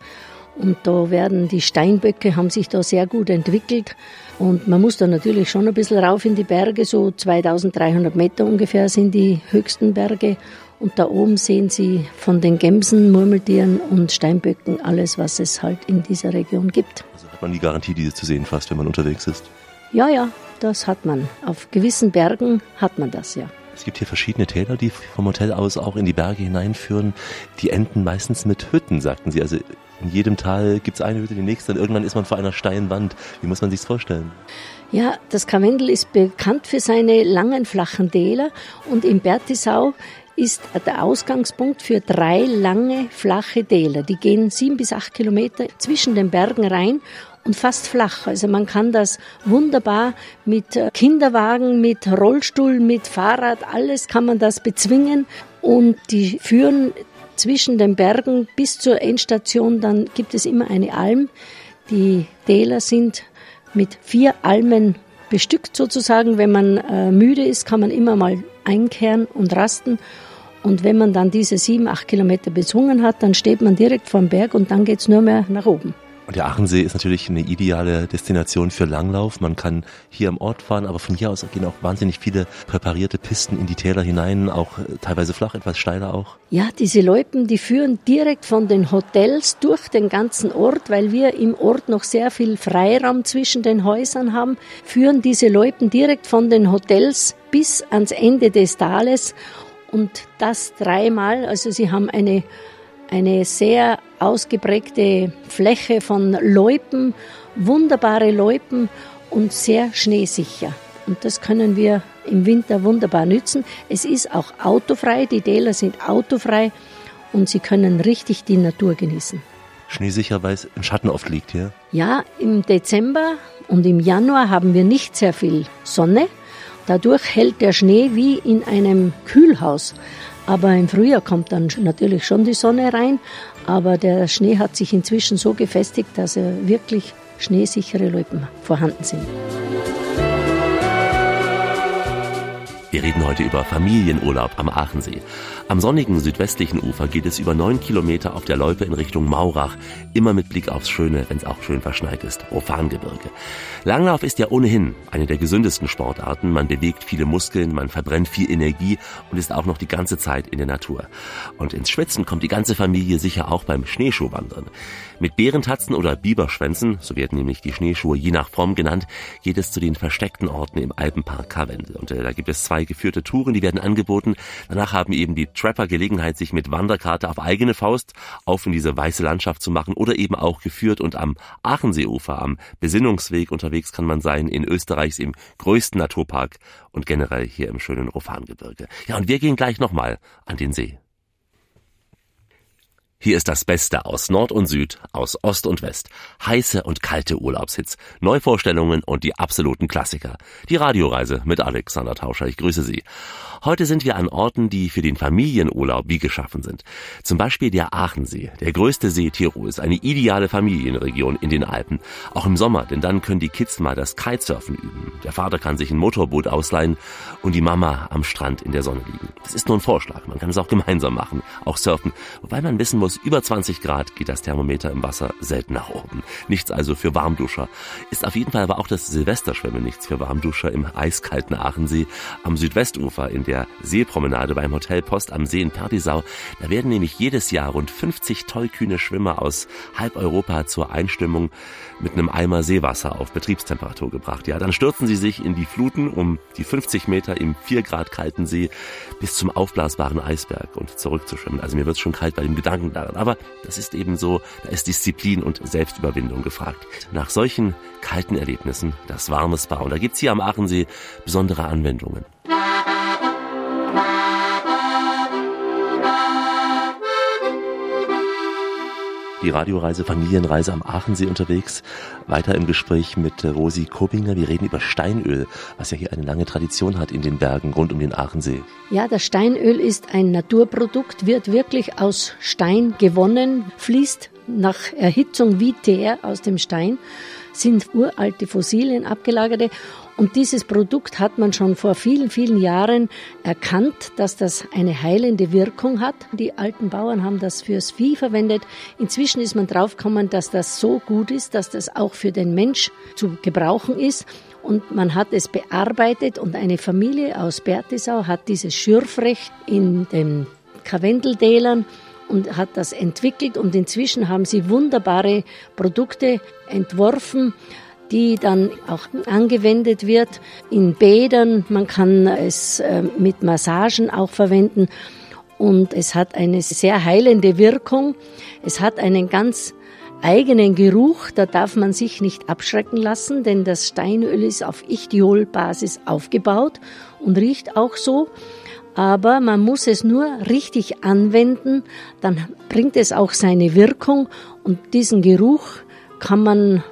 und da werden die Steinböcke haben sich da sehr gut entwickelt. Und man muss da natürlich schon ein bisschen rauf in die Berge, so 2300 Meter ungefähr sind die höchsten Berge. Und da oben sehen Sie von den Gämsen, Murmeltieren und Steinböcken alles, was es halt in dieser Region gibt. Also hat man die Garantie, diese zu sehen fast, wenn man unterwegs ist. Ja, ja, das hat man. Auf gewissen Bergen hat man das, ja. Es gibt hier verschiedene Täler, die vom Hotel aus auch in die Berge hineinführen. Die enden meistens mit Hütten, sagten sie. Also in jedem Tal gibt es eine Hütte, die nächste und irgendwann ist man vor einer steilen Wand. Wie muss man sich's vorstellen? Ja, das Karwendel ist bekannt für seine langen, flachen Täler und in Bertisau ist der Ausgangspunkt für drei lange, flache Täler. Die gehen sieben bis acht Kilometer zwischen den Bergen rein und fast flach. Also man kann das wunderbar mit äh, Kinderwagen, mit Rollstuhl, mit Fahrrad, alles kann man das bezwingen und die führen zwischen den Bergen bis zur Endstation, dann gibt es immer eine Alm. Die Täler sind mit vier Almen bestückt sozusagen. Wenn man äh, müde ist, kann man immer mal einkehren und rasten. Und wenn man dann diese sieben, acht Kilometer bezwungen hat, dann steht man direkt vom Berg und dann geht's nur mehr nach oben. Und der Aachensee ist natürlich eine ideale Destination für Langlauf. Man kann hier am Ort fahren, aber von hier aus gehen auch wahnsinnig viele präparierte Pisten in die Täler hinein, auch äh, teilweise flach, etwas steiler auch. Ja, diese Loipen, die führen direkt von den Hotels durch den ganzen Ort, weil wir im Ort noch sehr viel Freiraum zwischen den Häusern haben, führen diese Loipen direkt von den Hotels bis ans Ende des Tales und das dreimal. Also sie haben eine eine sehr ausgeprägte Fläche von Loipen, wunderbare Loipen und sehr schneesicher. Und das können wir im Winter wunderbar nützen. Es ist auch autofrei, die Täler sind autofrei und Sie können richtig die Natur genießen. Schneesicher, weil es im Schatten oft liegt hier. Ja, im Dezember und im Januar haben wir nicht sehr viel Sonne. Dadurch hält der Schnee wie in einem Kühlhaus. Aber im Frühjahr kommt dann natürlich schon die Sonne rein, aber der Schnee hat sich inzwischen so gefestigt, dass wirklich schneesichere Loipen vorhanden sind. Wir reden heute über Familienurlaub am Aachensee. Am sonnigen südwestlichen Ufer geht es über neun Kilometer auf der Loipe in Richtung Maurach, immer mit Blick aufs Schöne, wenn es auch schön verschneit ist, Profangebirge. Langlauf ist ja ohnehin eine der gesündesten Sportarten. Man bewegt viele Muskeln, man verbrennt viel Energie und ist auch noch die ganze Zeit in der Natur. Und ins Schwitzen kommt die ganze Familie sicher auch beim Schneeschuhwandern. Mit Bärentatzen oder Biberschwänzen, so werden nämlich die Schneeschuhe je nach Form genannt, geht es zu den versteckten Orten im Alpenpark Karwendel. Und äh, da gibt es zwei geführte Touren, die werden angeboten. Danach haben eben die Trapper Gelegenheit, sich mit Wanderkarte auf eigene Faust auf in diese weiße Landschaft zu machen oder eben auch geführt und am Aachenseeufer, am Besinnungsweg unterwegs kann man sein in Österreichs im größten Naturpark und generell hier im schönen Rofangebirge. Ja, und wir gehen gleich nochmal an den See. Hier ist das Beste aus Nord und Süd, aus Ost und West. Heiße und kalte Urlaubshits, Neuvorstellungen und die absoluten Klassiker. Die Radioreise mit Alexander Tauscher. Ich grüße Sie. Heute sind wir an Orten, die für den Familienurlaub wie geschaffen sind. Zum Beispiel der Aachensee, der größte See Tirols, eine ideale Familienregion in den Alpen. Auch im Sommer, denn dann können die Kids mal das Kitesurfen üben. Der Vater kann sich ein Motorboot ausleihen und die Mama am Strand in der Sonne liegen. Das ist nur ein Vorschlag, man kann es auch gemeinsam machen, auch surfen. Wobei man wissen muss, über 20 Grad geht das Thermometer im Wasser selten nach oben. Nichts also für Warmduscher. Ist auf jeden Fall aber auch das Silvesterschwimmen nichts für Warmduscher im eiskalten Aachensee am Südwestufer in der Seepromenade beim Hotel Post am See in Pertisau. Da werden nämlich jedes Jahr rund 50 tollkühne Schwimmer aus halb Europa zur Einstimmung mit einem Eimer Seewasser auf Betriebstemperatur gebracht. Ja, dann stürzen sie sich in die Fluten um die 50 Meter im 4 Grad kalten See bis zum aufblasbaren Eisberg und zurückzuschwimmen. Also mir wird's schon kalt bei dem Gedanken daran. Aber das ist eben so, da ist Disziplin und Selbstüberwindung gefragt. Nach solchen kalten Erlebnissen das warme Spa. Und da gibt's hier am Aachensee besondere Anwendungen. Die Radioreise, Familienreise am Aachensee unterwegs. Weiter im Gespräch mit äh, Rosi Kobinger. Wir reden über Steinöl, was ja hier eine lange Tradition hat in den Bergen rund um den Aachensee. Ja, das Steinöl ist ein Naturprodukt, wird wirklich aus Stein gewonnen, fließt nach Erhitzung wie Teer aus dem Stein, sind uralte Fossilien abgelagerte und dieses Produkt hat man schon vor vielen, vielen Jahren erkannt, dass das eine heilende Wirkung hat. Die alten Bauern haben das fürs Vieh verwendet. Inzwischen ist man draufgekommen, dass das so gut ist, dass das auch für den Mensch zu gebrauchen ist. Und man hat es bearbeitet und eine Familie aus Bertisau hat dieses Schürfrecht in den Karwendeltälern und hat das entwickelt und inzwischen haben sie wunderbare Produkte entworfen, die dann auch angewendet wird in Bädern. Man kann es äh, mit Massagen auch verwenden und es hat eine sehr heilende Wirkung. Es hat einen ganz eigenen Geruch, da darf man sich nicht abschrecken lassen, denn das Steinöl ist auf Ichthiol-Basis aufgebaut und riecht auch so. Aber man muss es nur richtig anwenden, dann bringt es auch seine Wirkung und diesen Geruch kann man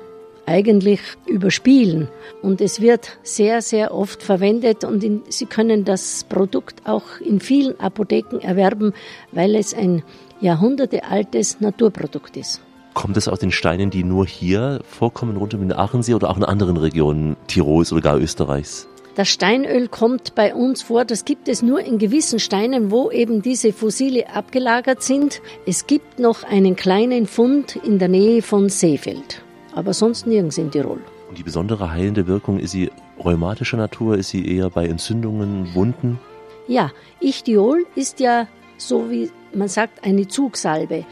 eigentlich überspielen. Und es wird sehr, sehr oft verwendet und in, Sie können das Produkt auch in vielen Apotheken erwerben, weil es ein jahrhundertealtes Naturprodukt ist. Kommt es aus den Steinen, die nur hier vorkommen, rund um den Aachensee oder auch in anderen Regionen Tirols oder gar Österreichs? Das Steinöl kommt bei uns vor. Das gibt es nur in gewissen Steinen, wo eben diese Fossile abgelagert sind. Es gibt noch einen kleinen Fund in der Nähe von Seefeld aber sonst nirgends in Tirol. Und die besondere heilende Wirkung, ist sie rheumatischer Natur? Ist sie eher bei Entzündungen, Wunden? Ja, Ichthiol ist ja so wie man sagt eine Zugsalbe.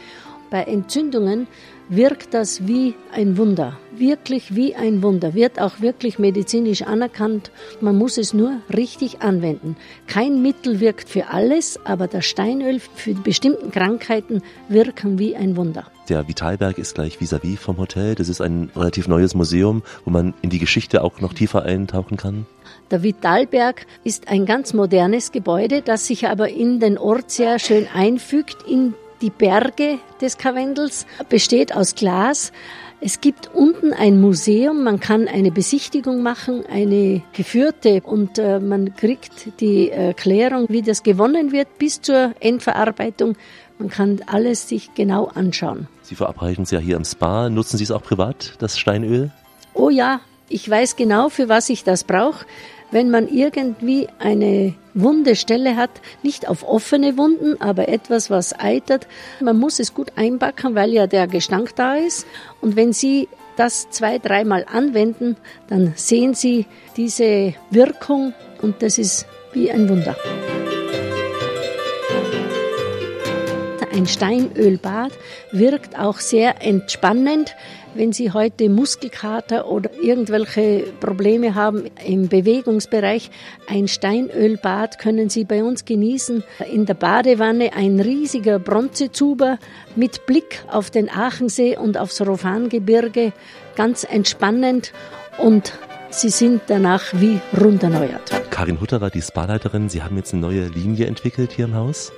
Bei Entzündungen wirkt das wie ein Wunder, wirklich wie ein Wunder, wird auch wirklich medizinisch anerkannt. Man muss es nur richtig anwenden. Kein Mittel wirkt für alles, aber das Steinöl für bestimmten Krankheiten wirken wie ein Wunder. Der Vitalberg ist gleich vis-à-vis -vis vom Hotel. Das ist ein relativ neues Museum, wo man in die Geschichte auch noch tiefer eintauchen kann. Der Vitalberg ist ein ganz modernes Gebäude, das sich aber in den Ort sehr schön einfügt, in die Berge des Karwendels besteht aus Glas. Es gibt unten ein Museum, man kann eine Besichtigung machen, eine geführte und äh, man kriegt die Erklärung, wie das gewonnen wird bis zur Endverarbeitung. Man kann alles sich genau anschauen. Sie verabreichen es ja hier im Spa. Nutzen Sie es auch privat, das Steinöl? Oh ja, ich weiß genau, für was ich das brauche wenn man irgendwie eine wunde Stelle hat, nicht auf offene Wunden, aber etwas, was eitert. Man muss es gut einbacken, weil ja der Gestank da ist. Und wenn Sie das zwei, dreimal anwenden, dann sehen Sie diese Wirkung und das ist wie ein Wunder. Ein Steinölbad wirkt auch sehr entspannend. Wenn Sie heute Muskelkater oder irgendwelche Probleme haben im Bewegungsbereich, ein Steinölbad können Sie bei uns genießen. In der Badewanne ein riesiger Bronzezuber mit Blick auf den Aachensee und aufs Rofangebirge. Ganz entspannend und Sie sind danach wie runderneuert. Karin Hutterer, die Spa-Leiterin, Sie haben jetzt eine neue Linie entwickelt hier im Haus?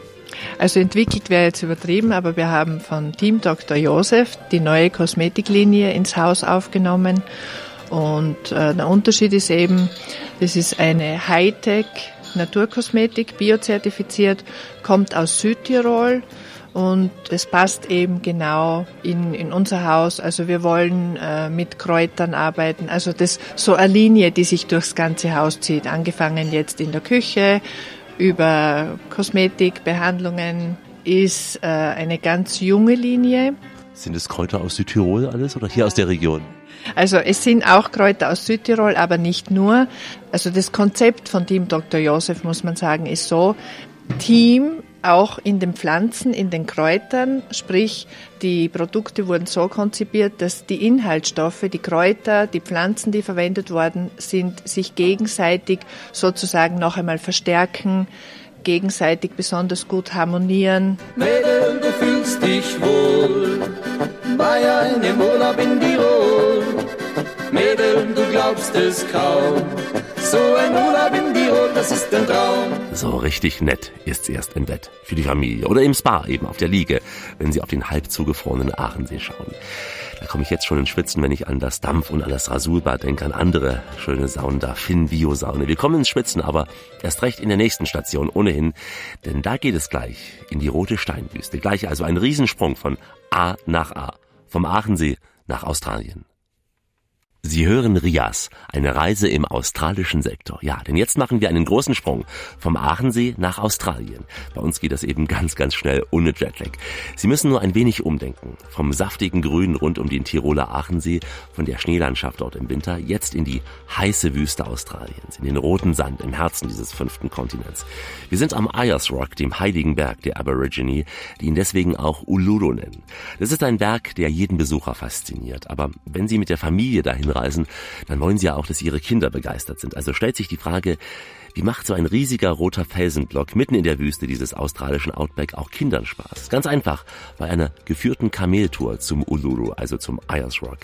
Also entwickelt wäre jetzt übertrieben, aber wir haben von Team Dr. Josef die neue Kosmetiklinie ins Haus aufgenommen. Und äh, der Unterschied ist eben, das ist eine Hightech Naturkosmetik, biozertifiziert, kommt aus Südtirol und es passt eben genau in, in unser Haus. Also wir wollen äh, mit Kräutern arbeiten. Also das so eine Linie, die sich durchs ganze Haus zieht. Angefangen jetzt in der Küche über Kosmetik, Behandlungen ist äh, eine ganz junge Linie. Sind es Kräuter aus Südtirol alles oder hier aus der Region? Also es sind auch Kräuter aus Südtirol, aber nicht nur. Also das Konzept von Team Dr. Josef, muss man sagen, ist so, Team auch in den Pflanzen, in den Kräutern, sprich die Produkte wurden so konzipiert, dass die Inhaltsstoffe, die Kräuter, die Pflanzen, die verwendet worden sind, sich gegenseitig sozusagen noch einmal verstärken, gegenseitig besonders gut harmonieren. Mädel, du fühlst dich wohl bei einem Urlaub in Tirol. Mädel, du glaubst es kaum. So ein Urlaub in Tirol, das ist ein Traum. So richtig nett ist erst im Bett für die Familie oder im Spa eben auf der Liege, wenn Sie auf den halb zugefrorenen Aachensee schauen. Da komme ich jetzt schon ins Schwitzen, wenn ich an das Dampf- und an das Rasulbad denke, an andere schöne Saunen da, Finn Bio Saune. Wir kommen ins Schwitzen, aber erst recht in der nächsten Station ohnehin, denn da geht es gleich in die Rote Steinwüste. Gleich also ein Riesensprung von A nach A, vom Aachensee nach Australien. Sie hören Rias, eine Reise im australischen Sektor. Ja, denn jetzt machen wir einen großen Sprung vom Aachensee nach Australien. Bei uns geht das eben ganz, ganz schnell ohne Jetlag. Sie müssen nur ein wenig umdenken. Vom saftigen Grün rund um den Tiroler Aachensee, von der Schneelandschaft dort im Winter, jetzt in die heiße Wüste Australiens, in den roten Sand im Herzen dieses fünften Kontinents. Wir sind am Ayers Rock, dem heiligen Berg der Aborigine, die ihn deswegen auch Uluru nennen. Das ist ein Berg, der jeden Besucher fasziniert. Aber wenn Sie mit der Familie dahin reisen, dann wollen sie ja auch, dass ihre Kinder begeistert sind. Also stellt sich die Frage, wie macht so ein riesiger roter Felsenblock mitten in der Wüste dieses australischen Outback auch Kindern Spaß? Ganz einfach, bei einer geführten Kameltour zum Uluru, also zum Ayers Rock.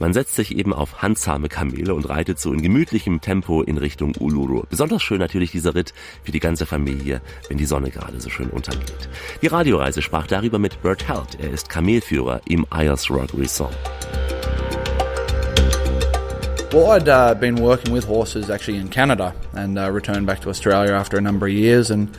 Man setzt sich eben auf handzahme Kamele und reitet so in gemütlichem Tempo in Richtung Uluru. Besonders schön natürlich dieser Ritt für die ganze Familie, wenn die Sonne gerade so schön untergeht. Die Radioreise sprach darüber mit Bert Held. Er ist Kamelführer im Ayers Rock Resort. Well, I'd uh, been working with horses actually in Canada and uh, returned back to Australia after a number of years and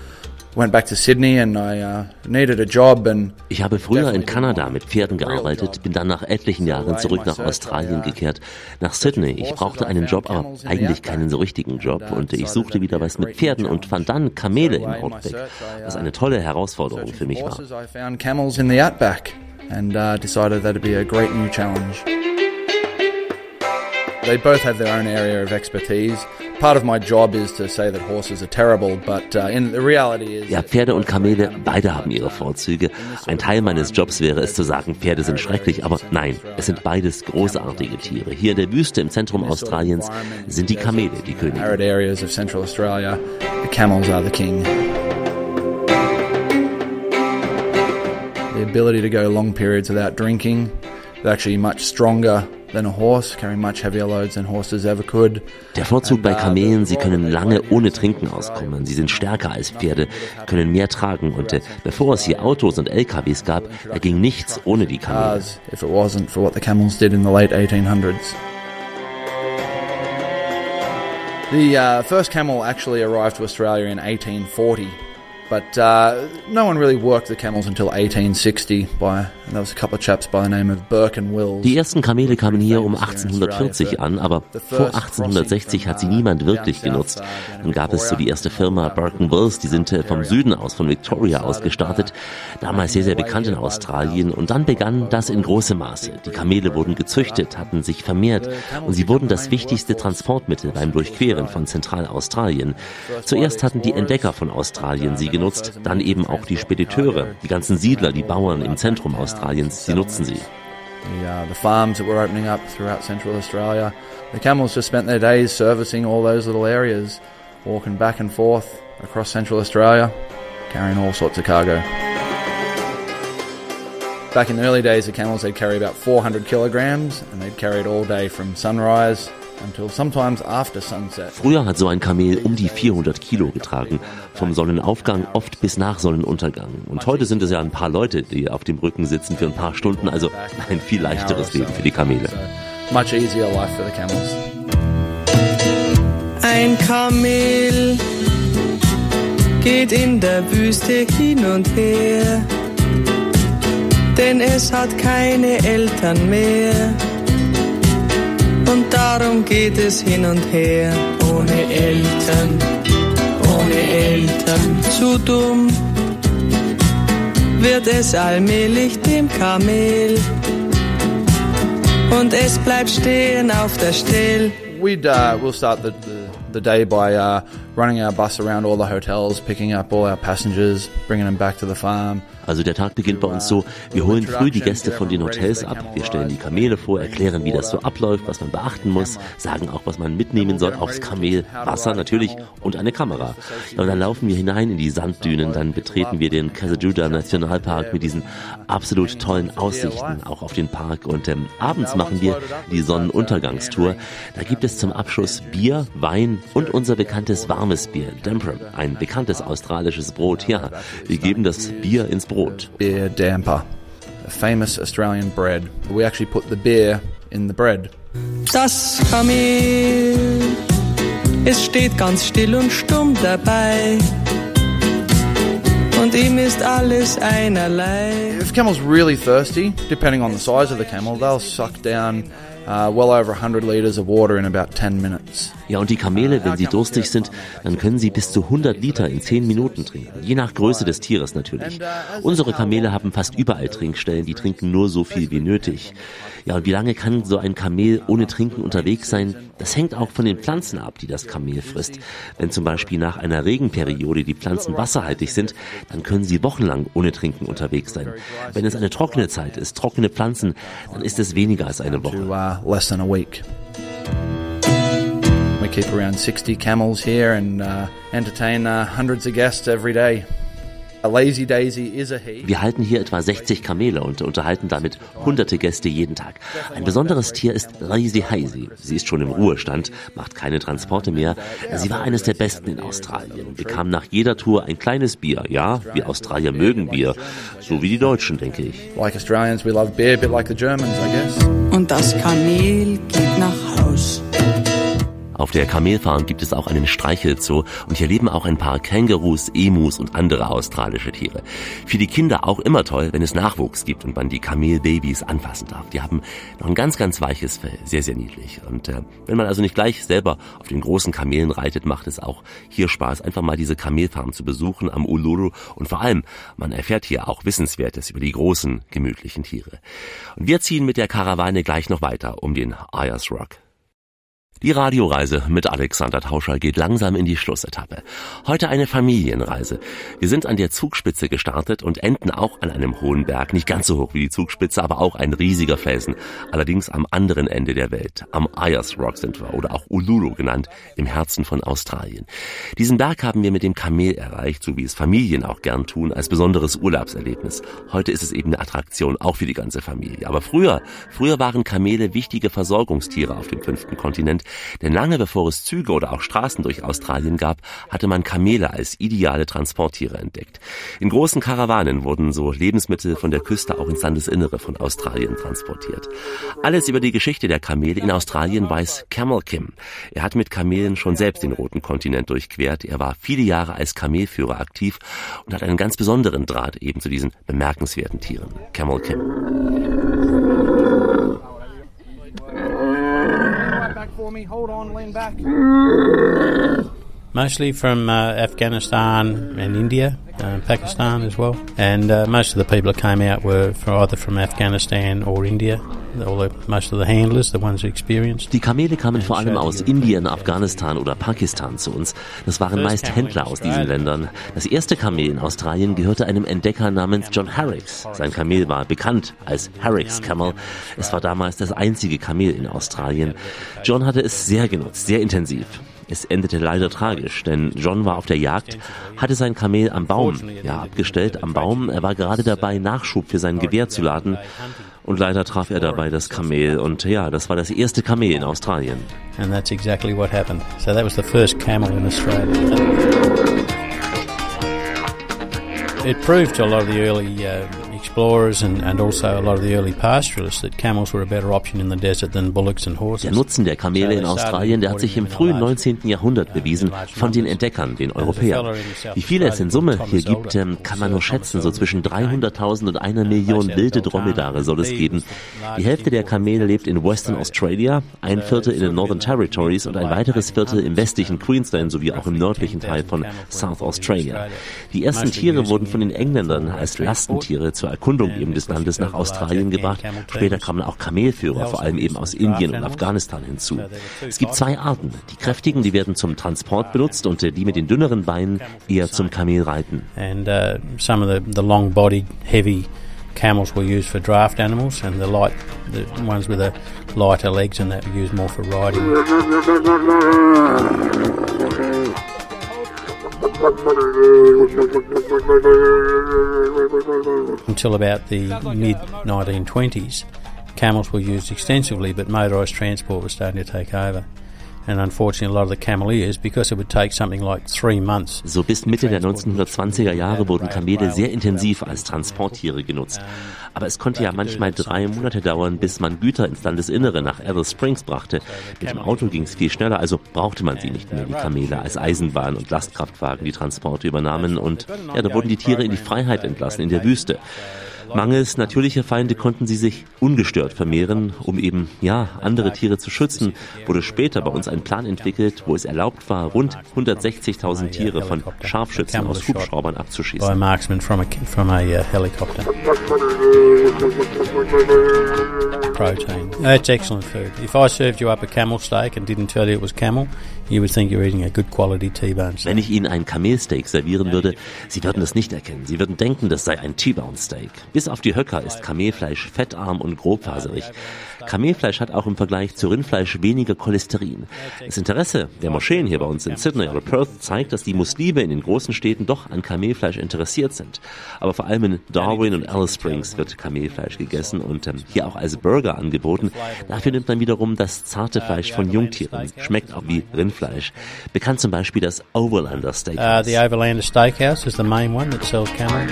went back to Sydney and I uh, needed a job and Ich habe früher in Kanada mit Pferden gearbeitet, bin dann nach etlichen Jahren zurück nach Australien gekehrt, nach Sydney. Ich brauchte einen Job, aber eigentlich keinen so richtigen Job und ich suchte wieder was mit Pferden und fand dann Kamele im Outback, was eine tolle Herausforderung für mich war. I found camels in the outback and uh, decided that'd be a great new challenge. They both have their own area of expertise. Part of my job is to say that horses are terrible, but uh, in the reality is Ja, Pferde und Kamele, beide haben ihre Vorzüge. Ein Teil meines Jobs wäre es zu sagen, Pferde sind schrecklich, aber nein, es sind beides großartige Tiere. Hier in der Wüste im Zentrum Australiens sind die Kamele die Könige. arid areas of Central Australia, the camels are the king. The ability to go long periods without drinking, they're actually much stronger than a horse, carrying much heavier loads than horses ever could. Der Vorzug bei Kamelen, sie können lange ohne Trinken auskommen. Sie sind stärker als Pferde, können mehr tragen und äh, bevor es hier Autos und LKWs gab, da ging nichts ohne die Kamele. Cars, if it wasn't for what the camels did in the late 1800s. The uh, first camel actually arrived to Australia in 1840, but uh, no one really worked the camels until 1860 by, and there was a couple of chaps by the name of Burke and Wills. Die ersten Kamele kamen hier um 1840 an, aber vor 1860 hat sie niemand wirklich genutzt. Dann gab es so die erste Firma Burke Wills, die sind äh, vom Süden aus, von Victoria aus gestartet, damals sehr, sehr bekannt in Australien. Und dann begann das in großem Maße. Die Kamele wurden gezüchtet, hatten sich vermehrt und sie wurden das wichtigste Transportmittel beim Durchqueren von Zentralaustralien. Zuerst hatten die Entdecker von Australien sie genutzt, dann eben auch die Spediteure, die ganzen Siedler, die Bauern im Zentrum Australiens, sie nutzen sie. the, uh, farms that were opening up throughout central Australia. The camels just spent servicing all those little areas, walking back and forth across central Australia, carrying all sorts of cargo. Back in the early days, the camels they'd carry about 400 kilograms, and they'd carry it all day from sunrise until sometimes after sunset. Früher hat so ein Kamel um die 400 Kilo getragen, vom Sonnenaufgang oft bis nach Sonnenuntergang. Und heute sind es ja ein paar Leute, die auf dem Rücken sitzen für ein paar Stunden, also ein viel leichteres Leben für die Kamele. Much easier life for the camels. Ein Kamel geht in der Wüste hin und her, denn es hat keine Eltern mehr. Und darum geht es hin und her, ohne Eltern, ohne Eltern. Zu dumm wird es allmählich dem Kamel. Und es bleibt stehen auf der Stelle. We'd uh, we'll start the, the, the day by uh, running our bus around all the hotels, picking up all our passengers, bringing them back to the farm. Also der Tag beginnt bei uns so, wir holen früh die Gäste von den Hotels ab, wir stellen die Kamele vor, erklären, wie das so abläuft, was man beachten muss, sagen auch, was man mitnehmen soll aufs Kamel, Wasser natürlich und eine Kamera. Ja, und dann laufen wir hinein in die Sanddünen, dann betreten wir den Kasajuda Nationalpark mit diesen absolut tollen Aussichten, auch auf den Park. Und ähm, abends machen wir die Sonnenuntergangstour. Da gibt es zum Abschluss Bier, Wein und unser bekanntes warmes Bier, Damper, ein bekanntes australisches Brot. Ja, wir geben das Bier ins Brot. Beer damper, a famous Australian bread. We actually put the beer in the bread. Das Kamel, es steht ganz still und stumm dabei. Und ihm ist alles einerlei. If camel's really thirsty, depending on the size of the camel, they'll suck down uh, well over 100 litres of water in about 10 minutes. Ja, und die Kamele, wenn sie durstig sind, dann können sie bis zu 100 Liter in 10 Minuten trinken. Je nach Größe des Tieres natürlich. Unsere Kamele haben fast überall Trinkstellen, die trinken nur so viel wie nötig. Ja, und wie lange kann so ein Kamel ohne Trinken unterwegs sein? Das hängt auch von den Pflanzen ab, die das Kamel frisst. Wenn zum Beispiel nach einer Regenperiode die Pflanzen wasserhaltig sind, dann können sie wochenlang ohne Trinken unterwegs sein. Wenn es eine trockene Zeit ist, trockene Pflanzen, dann ist es weniger als eine Woche. Uh, less than a week. We keep around 60 camels here and uh, entertain uh, hundreds of guests every day. A lazy daisy is a he. Wir halten hier etwa 60 Kamele und unterhalten damit hunderte Gäste jeden Tag. Ein besonderes Tier ist Lazy Hazy. Sie ist schon im Ruhestand, macht keine Transporte mehr. Sie war eines der besten in Australien, bekam nach jeder Tour ein kleines Bier. Ja, wir Australier mögen Bier, so wie die Deutschen, denke ich. Like Australians, we love beer, a bit like the Germans, I guess. Das Kamel geht nach Haus. Auf der Kamelfarm gibt es auch einen Streichelzoo und hier leben auch ein paar Kängurus, Emus und andere australische Tiere. Für die Kinder auch immer toll, wenn es Nachwuchs gibt und man die Kamelbabys anfassen darf. Die haben noch ein ganz, ganz weiches Fell, sehr, sehr niedlich. Und äh, wenn man also nicht gleich selber auf den großen Kamelen reitet, macht es auch hier Spaß, einfach mal diese Kamelfarm zu besuchen am Uluru und vor allem, man erfährt hier auch Wissenswertes über die großen, gemütlichen Tiere. Und wir ziehen mit der Karawane gleich noch weiter um den Ayers Rock. Die Radioreise mit Alexander Tauscher geht langsam in die Schlussetappe. Heute eine Familienreise. Wir sind an der Zugspitze gestartet und enden auch an einem hohen Berg, nicht ganz so hoch wie die Zugspitze, aber auch ein riesiger Felsen. Allerdings am anderen Ende der Welt. Am Ayers Rock sind wir oder auch Uluru genannt, im Herzen von Australien. Diesen Berg haben wir mit dem Kamel erreicht, so wie es Familien auch gern tun, als besonderes Urlaubserlebnis. Heute ist es eben eine Attraktion, auch für die ganze Familie. Aber früher, früher waren Kamele wichtige Versorgungstiere auf dem fünften Kontinent, denn lange bevor es Züge oder auch Straßen durch Australien gab, hatte man Kamele als ideale Transporttiere entdeckt. In großen Karawanen wurden so Lebensmittel von der Küste auch ins Landesinnere von Australien transportiert. Alles über die Geschichte der Kamele in Australien weiß Camel Kim. Er hat mit Kamelen schon selbst den roten Kontinent durchquert. Er war viele Jahre als Kamelführer aktiv und hat einen ganz besonderen Draht eben zu diesen bemerkenswerten Tieren. Camel Kim. Me. Hold on, lean back. Mostly from uh, Afghanistan and India, uh, Pakistan as well. And uh, most of the people that came out were either from Afghanistan or India. all the, most of the handlers, the ones who experienced. Die Kamele kamen vor allem aus Indien, Afghanistan oder Pakistan zu uns. Das waren meist Händler aus diesen Ländern. Das erste Kamel in Australien gehörte einem Entdecker namens John Harricks. Sein Kamel war bekannt als Harricks Camel. Es war damals das einzige Kamel in Australien. John hatte es sehr genutzt, sehr intensiv. Es endete leider tragisch, denn John war auf der Jagd, hatte sein Kamel am Baum, ja abgestellt am Baum. Er war gerade dabei, Nachschub für sein Gewehr zu laden und leider traf er dabei das Kamel und ja, das war das erste Kamel in Australien. And that's exactly what happened. So that was the first camel in Australia. It proved to a lot of the early uh, explorers and, and also a lot of the early pastoralists that camels were a better option in the desert than bullocks and horses. Der Nutzen der Kamele in Australien, der hat sich im frühen 19. Jahrhundert bewiesen von den Entdeckern, den Europäern. Wie viele es in Summe hier gibt, ähm, kann man nur schätzen. So zwischen 300.000 und einer Million wilde Dromedare soll es geben. Die Hälfte der Kamele lebt in Western Australia, ein Viertel in den Northern Territories und ein weiteres Viertel im westlichen Queensland sowie auch im nördlichen Teil von South Australia. Die ersten Tiere wurden von den Engländern als Lastentiere zur Erkundung eben des Landes nach Australien gebracht. Später kamen auch Kamelführer, vor allem eben aus Indien und Afghanistan hinzu. Es gibt zwei Arten. Die kräftigen, die werden zum Transport benutzt und äh, die mit den dünneren Beinen eher zum Kamelreiten. And uh, some of the, the long-bodied, heavy camels were used for draft animals, and the light, the ones with the lighter legs and that were used more for riding. Until about the mid 1920s, camels were used extensively, but motorised transport was starting to take over. And unfortunately, a lot of the cameleers, because it would take something like three months. So bis Mitte der 1920er Jahre wurden Kamele sehr intensiv als Transporttiere genutzt. Aber es konnte ja manchmal drei Monate dauern, bis man Güter ins Landesinnere nach Alice Springs brachte. Mit dem Auto ging es viel schneller, also brauchte man sie nicht mehr, die Kamele, als Eisenbahn und Lastkraftwagen die Transporte übernahmen. Und ja, da wurden die Tiere in die Freiheit entlassen, in der Wüste. Mangels natürlicher Feinde konnten sie sich ungestört vermehren, um eben, ja, andere Tiere zu schützen, wurde später bei uns ein Plan entwickelt, wo es erlaubt war, rund 160.000 Tiere von Scharfschützen aus Hubschraubern abzuschießen. Protein. That's excellent food. If I served you up a camel steak and didn't tell you it was camel, you would think you're eating a good quality T-bone steak. Wenn ich Ihnen ein Kamelsteak servieren würde, Sie würden es nicht erkennen. Sie würden denken, das sei ein T-Bone Steak. Bis auf die Höcker ist Kamelfleisch fettarm und grobfaserig. Kamelfleisch hat auch im Vergleich zu Rindfleisch weniger Cholesterin. Das Interesse der Moscheen hier bei uns in Sydney oder Perth zeigt, dass die Muslime in den großen Städten doch an Kamelfleisch interessiert sind. Aber vor allem in Darwin und Alice Springs wird Kamelfleisch gegessen und ähm, hier auch als Burger angeboten. Dafür nimmt man wiederum das zarte Fleisch von Jungtieren. Schmeckt auch wie Rindfleisch. Bekannt zum Beispiel das Overlander Uh, Steakhouse. the Overlander Steakhouse is the main one that sells camel.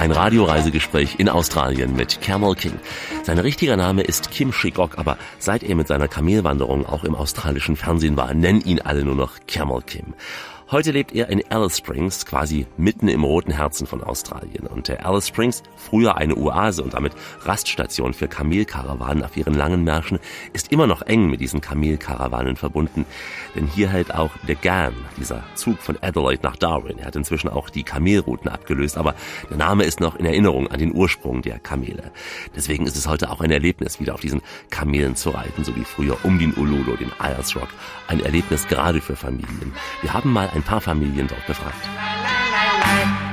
Ein Radioreisegespräch in Australien mit Camel King. Sein richtiger Name ist Kim Shigok, aber seit er mit seiner Kamelwanderung auch im australischen Fernsehen war, nennen ihn alle nur noch Camel Kim. Heute lebt er in Alice Springs, quasi mitten im roten Herzen von Australien. Und der Alice Springs, früher eine Oase und damit Raststation für Kamelkarawanen auf ihren langen Märschen, ist immer noch eng mit diesen Kamelkarawanen verbunden. Denn hier hält auch der GAN, dieser Zug von Adelaide nach Darwin. Er hat inzwischen auch die Kamelrouten abgelöst, aber der Name ist noch in Erinnerung an den Ursprung der Kamele. Deswegen ist es heute auch ein Erlebnis, wieder auf diesen Kamelen zu reiten, so wie früher um den Ululu, den Ayers Rock. Ein Erlebnis gerade für Familien. Wir haben mal ein paar Familien dort befragt.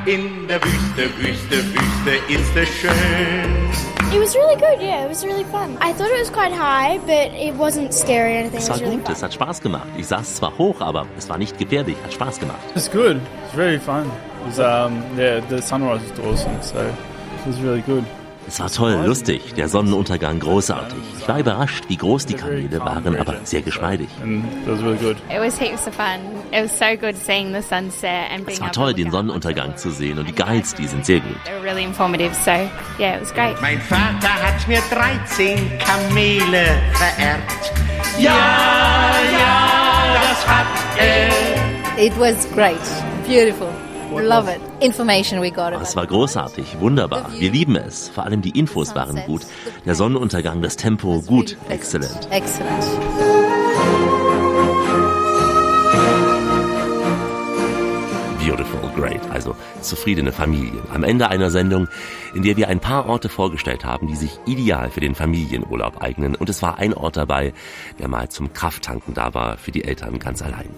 In der Wüste, Wüste, Wüste ist es schön. It was really good, yeah, it was really fun. I thought it was quite high, but it wasn't scary or anything. Es It war was really gut, fun. es hat Spaß gemacht. Ich saß zwar hoch, aber es war nicht gefährlich, hat Spaß gemacht. It's good. It's very fun. It was, um, yeah, the sunrise was awesome, so it was really good. Es war toll, lustig, der Sonnenuntergang großartig. Ich war überrascht, wie groß die Kamele waren, aber sehr geschmeidig. And it was really good. It was heaps of fun. It was so good seeing the sunset and being Es war toll, to den Sonnenuntergang zu sehen und die Guides, die sind sehr gut. They were really informative, so yeah, it was great. Mein Vater hat mir 13 Kamele vererbt. Ja, ja, das hat er. It was great. Beautiful. Love it. Information we got Es war großartig, wunderbar. Wir lieben es. Vor allem die Infos waren gut. Der Sonnenuntergang, das Tempo, gut, exzellent. Excellent. Beautiful. Great, also zufriedene Familien. Am Ende einer Sendung, in der wir ein paar Orte vorgestellt haben, die sich ideal für den Familienurlaub eignen. Und es war ein Ort dabei, der mal zum Krafttanken da war, für die Eltern ganz allein.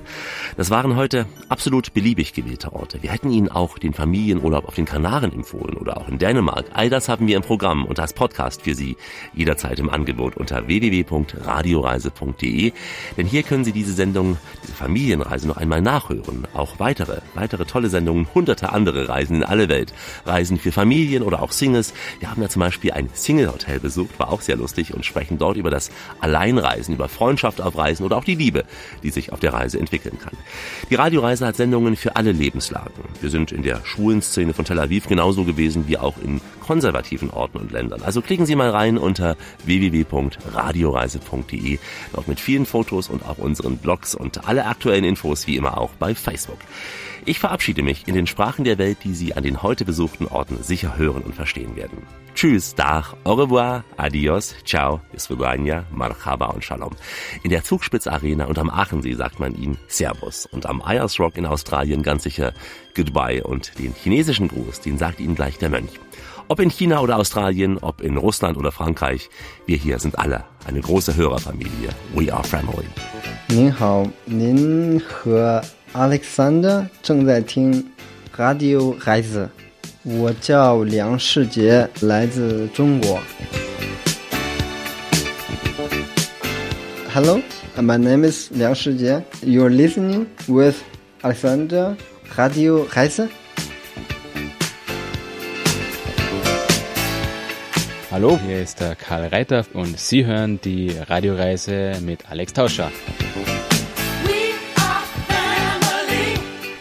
Das waren heute absolut beliebig gewählte Orte. Wir hätten Ihnen auch den Familienurlaub auf den Kanaren empfohlen oder auch in Dänemark. All das haben wir im Programm und als Podcast für Sie jederzeit im Angebot unter www.radioreise.de. Denn hier können Sie diese Sendung, diese Familienreise noch einmal nachhören. Auch weitere, weitere tolle Sendungen, hunderte andere Reisen in alle Welt. Reisen für Familien oder auch Singles. Wir haben ja zum Beispiel ein Single-Hotel besucht, war auch sehr lustig und sprechen dort über das Alleinreisen, über Freundschaft auf Reisen oder auch die Liebe, die sich auf der Reise entwickeln kann. Die Radioreise hat Sendungen für alle Lebenslagen. Wir sind in der Schulenszene von Tel Aviv genauso gewesen wie auch in konservativen Orten und Ländern. Also klicken Sie mal rein unter www.radioreise.de. Dort mit vielen Fotos und auch unseren Blogs und alle aktuellen Infos wie immer auch bei Facebook. Ich verabschiede mich in den Sprachen der Welt, die Sie an den heute besuchten Orten sicher hören und verstehen werden. Tschüss, Dach, au revoir, adios, ciao, Isvugania, marhaba und shalom. In der Zugspitz Arena und am Aachensee sagt man ihnen Servus und am Ayers Rock in Australien ganz sicher Goodbye und den chinesischen Gruß, den sagt ihnen gleich der Mönch. Ob in China oder Australien, ob in Russland oder Frankreich, wir hier sind alle eine große Hörerfamilie. We are family. 您好，您和 Alexander 正在听 Radio Reise，我叫梁世杰，来自中国。Hello, my name is 梁世杰. You're listening with Alexander Radio Reise. Hallo, hier ist der Karl Reiter und Sie hören die Radioreise mit Alex Tauscher.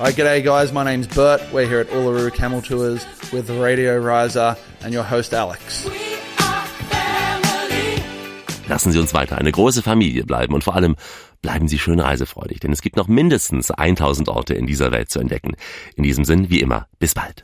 Hi, g'day guys. My name's Bert. We're here at Uluru Camel Tours with Radio Riser and your host Alex. Lassen Sie uns weiter eine große Familie bleiben und vor allem bleiben Sie schön reisefreudig, denn es gibt noch mindestens 1000 Orte in dieser Welt zu entdecken. In diesem Sinn, wie immer, bis bald.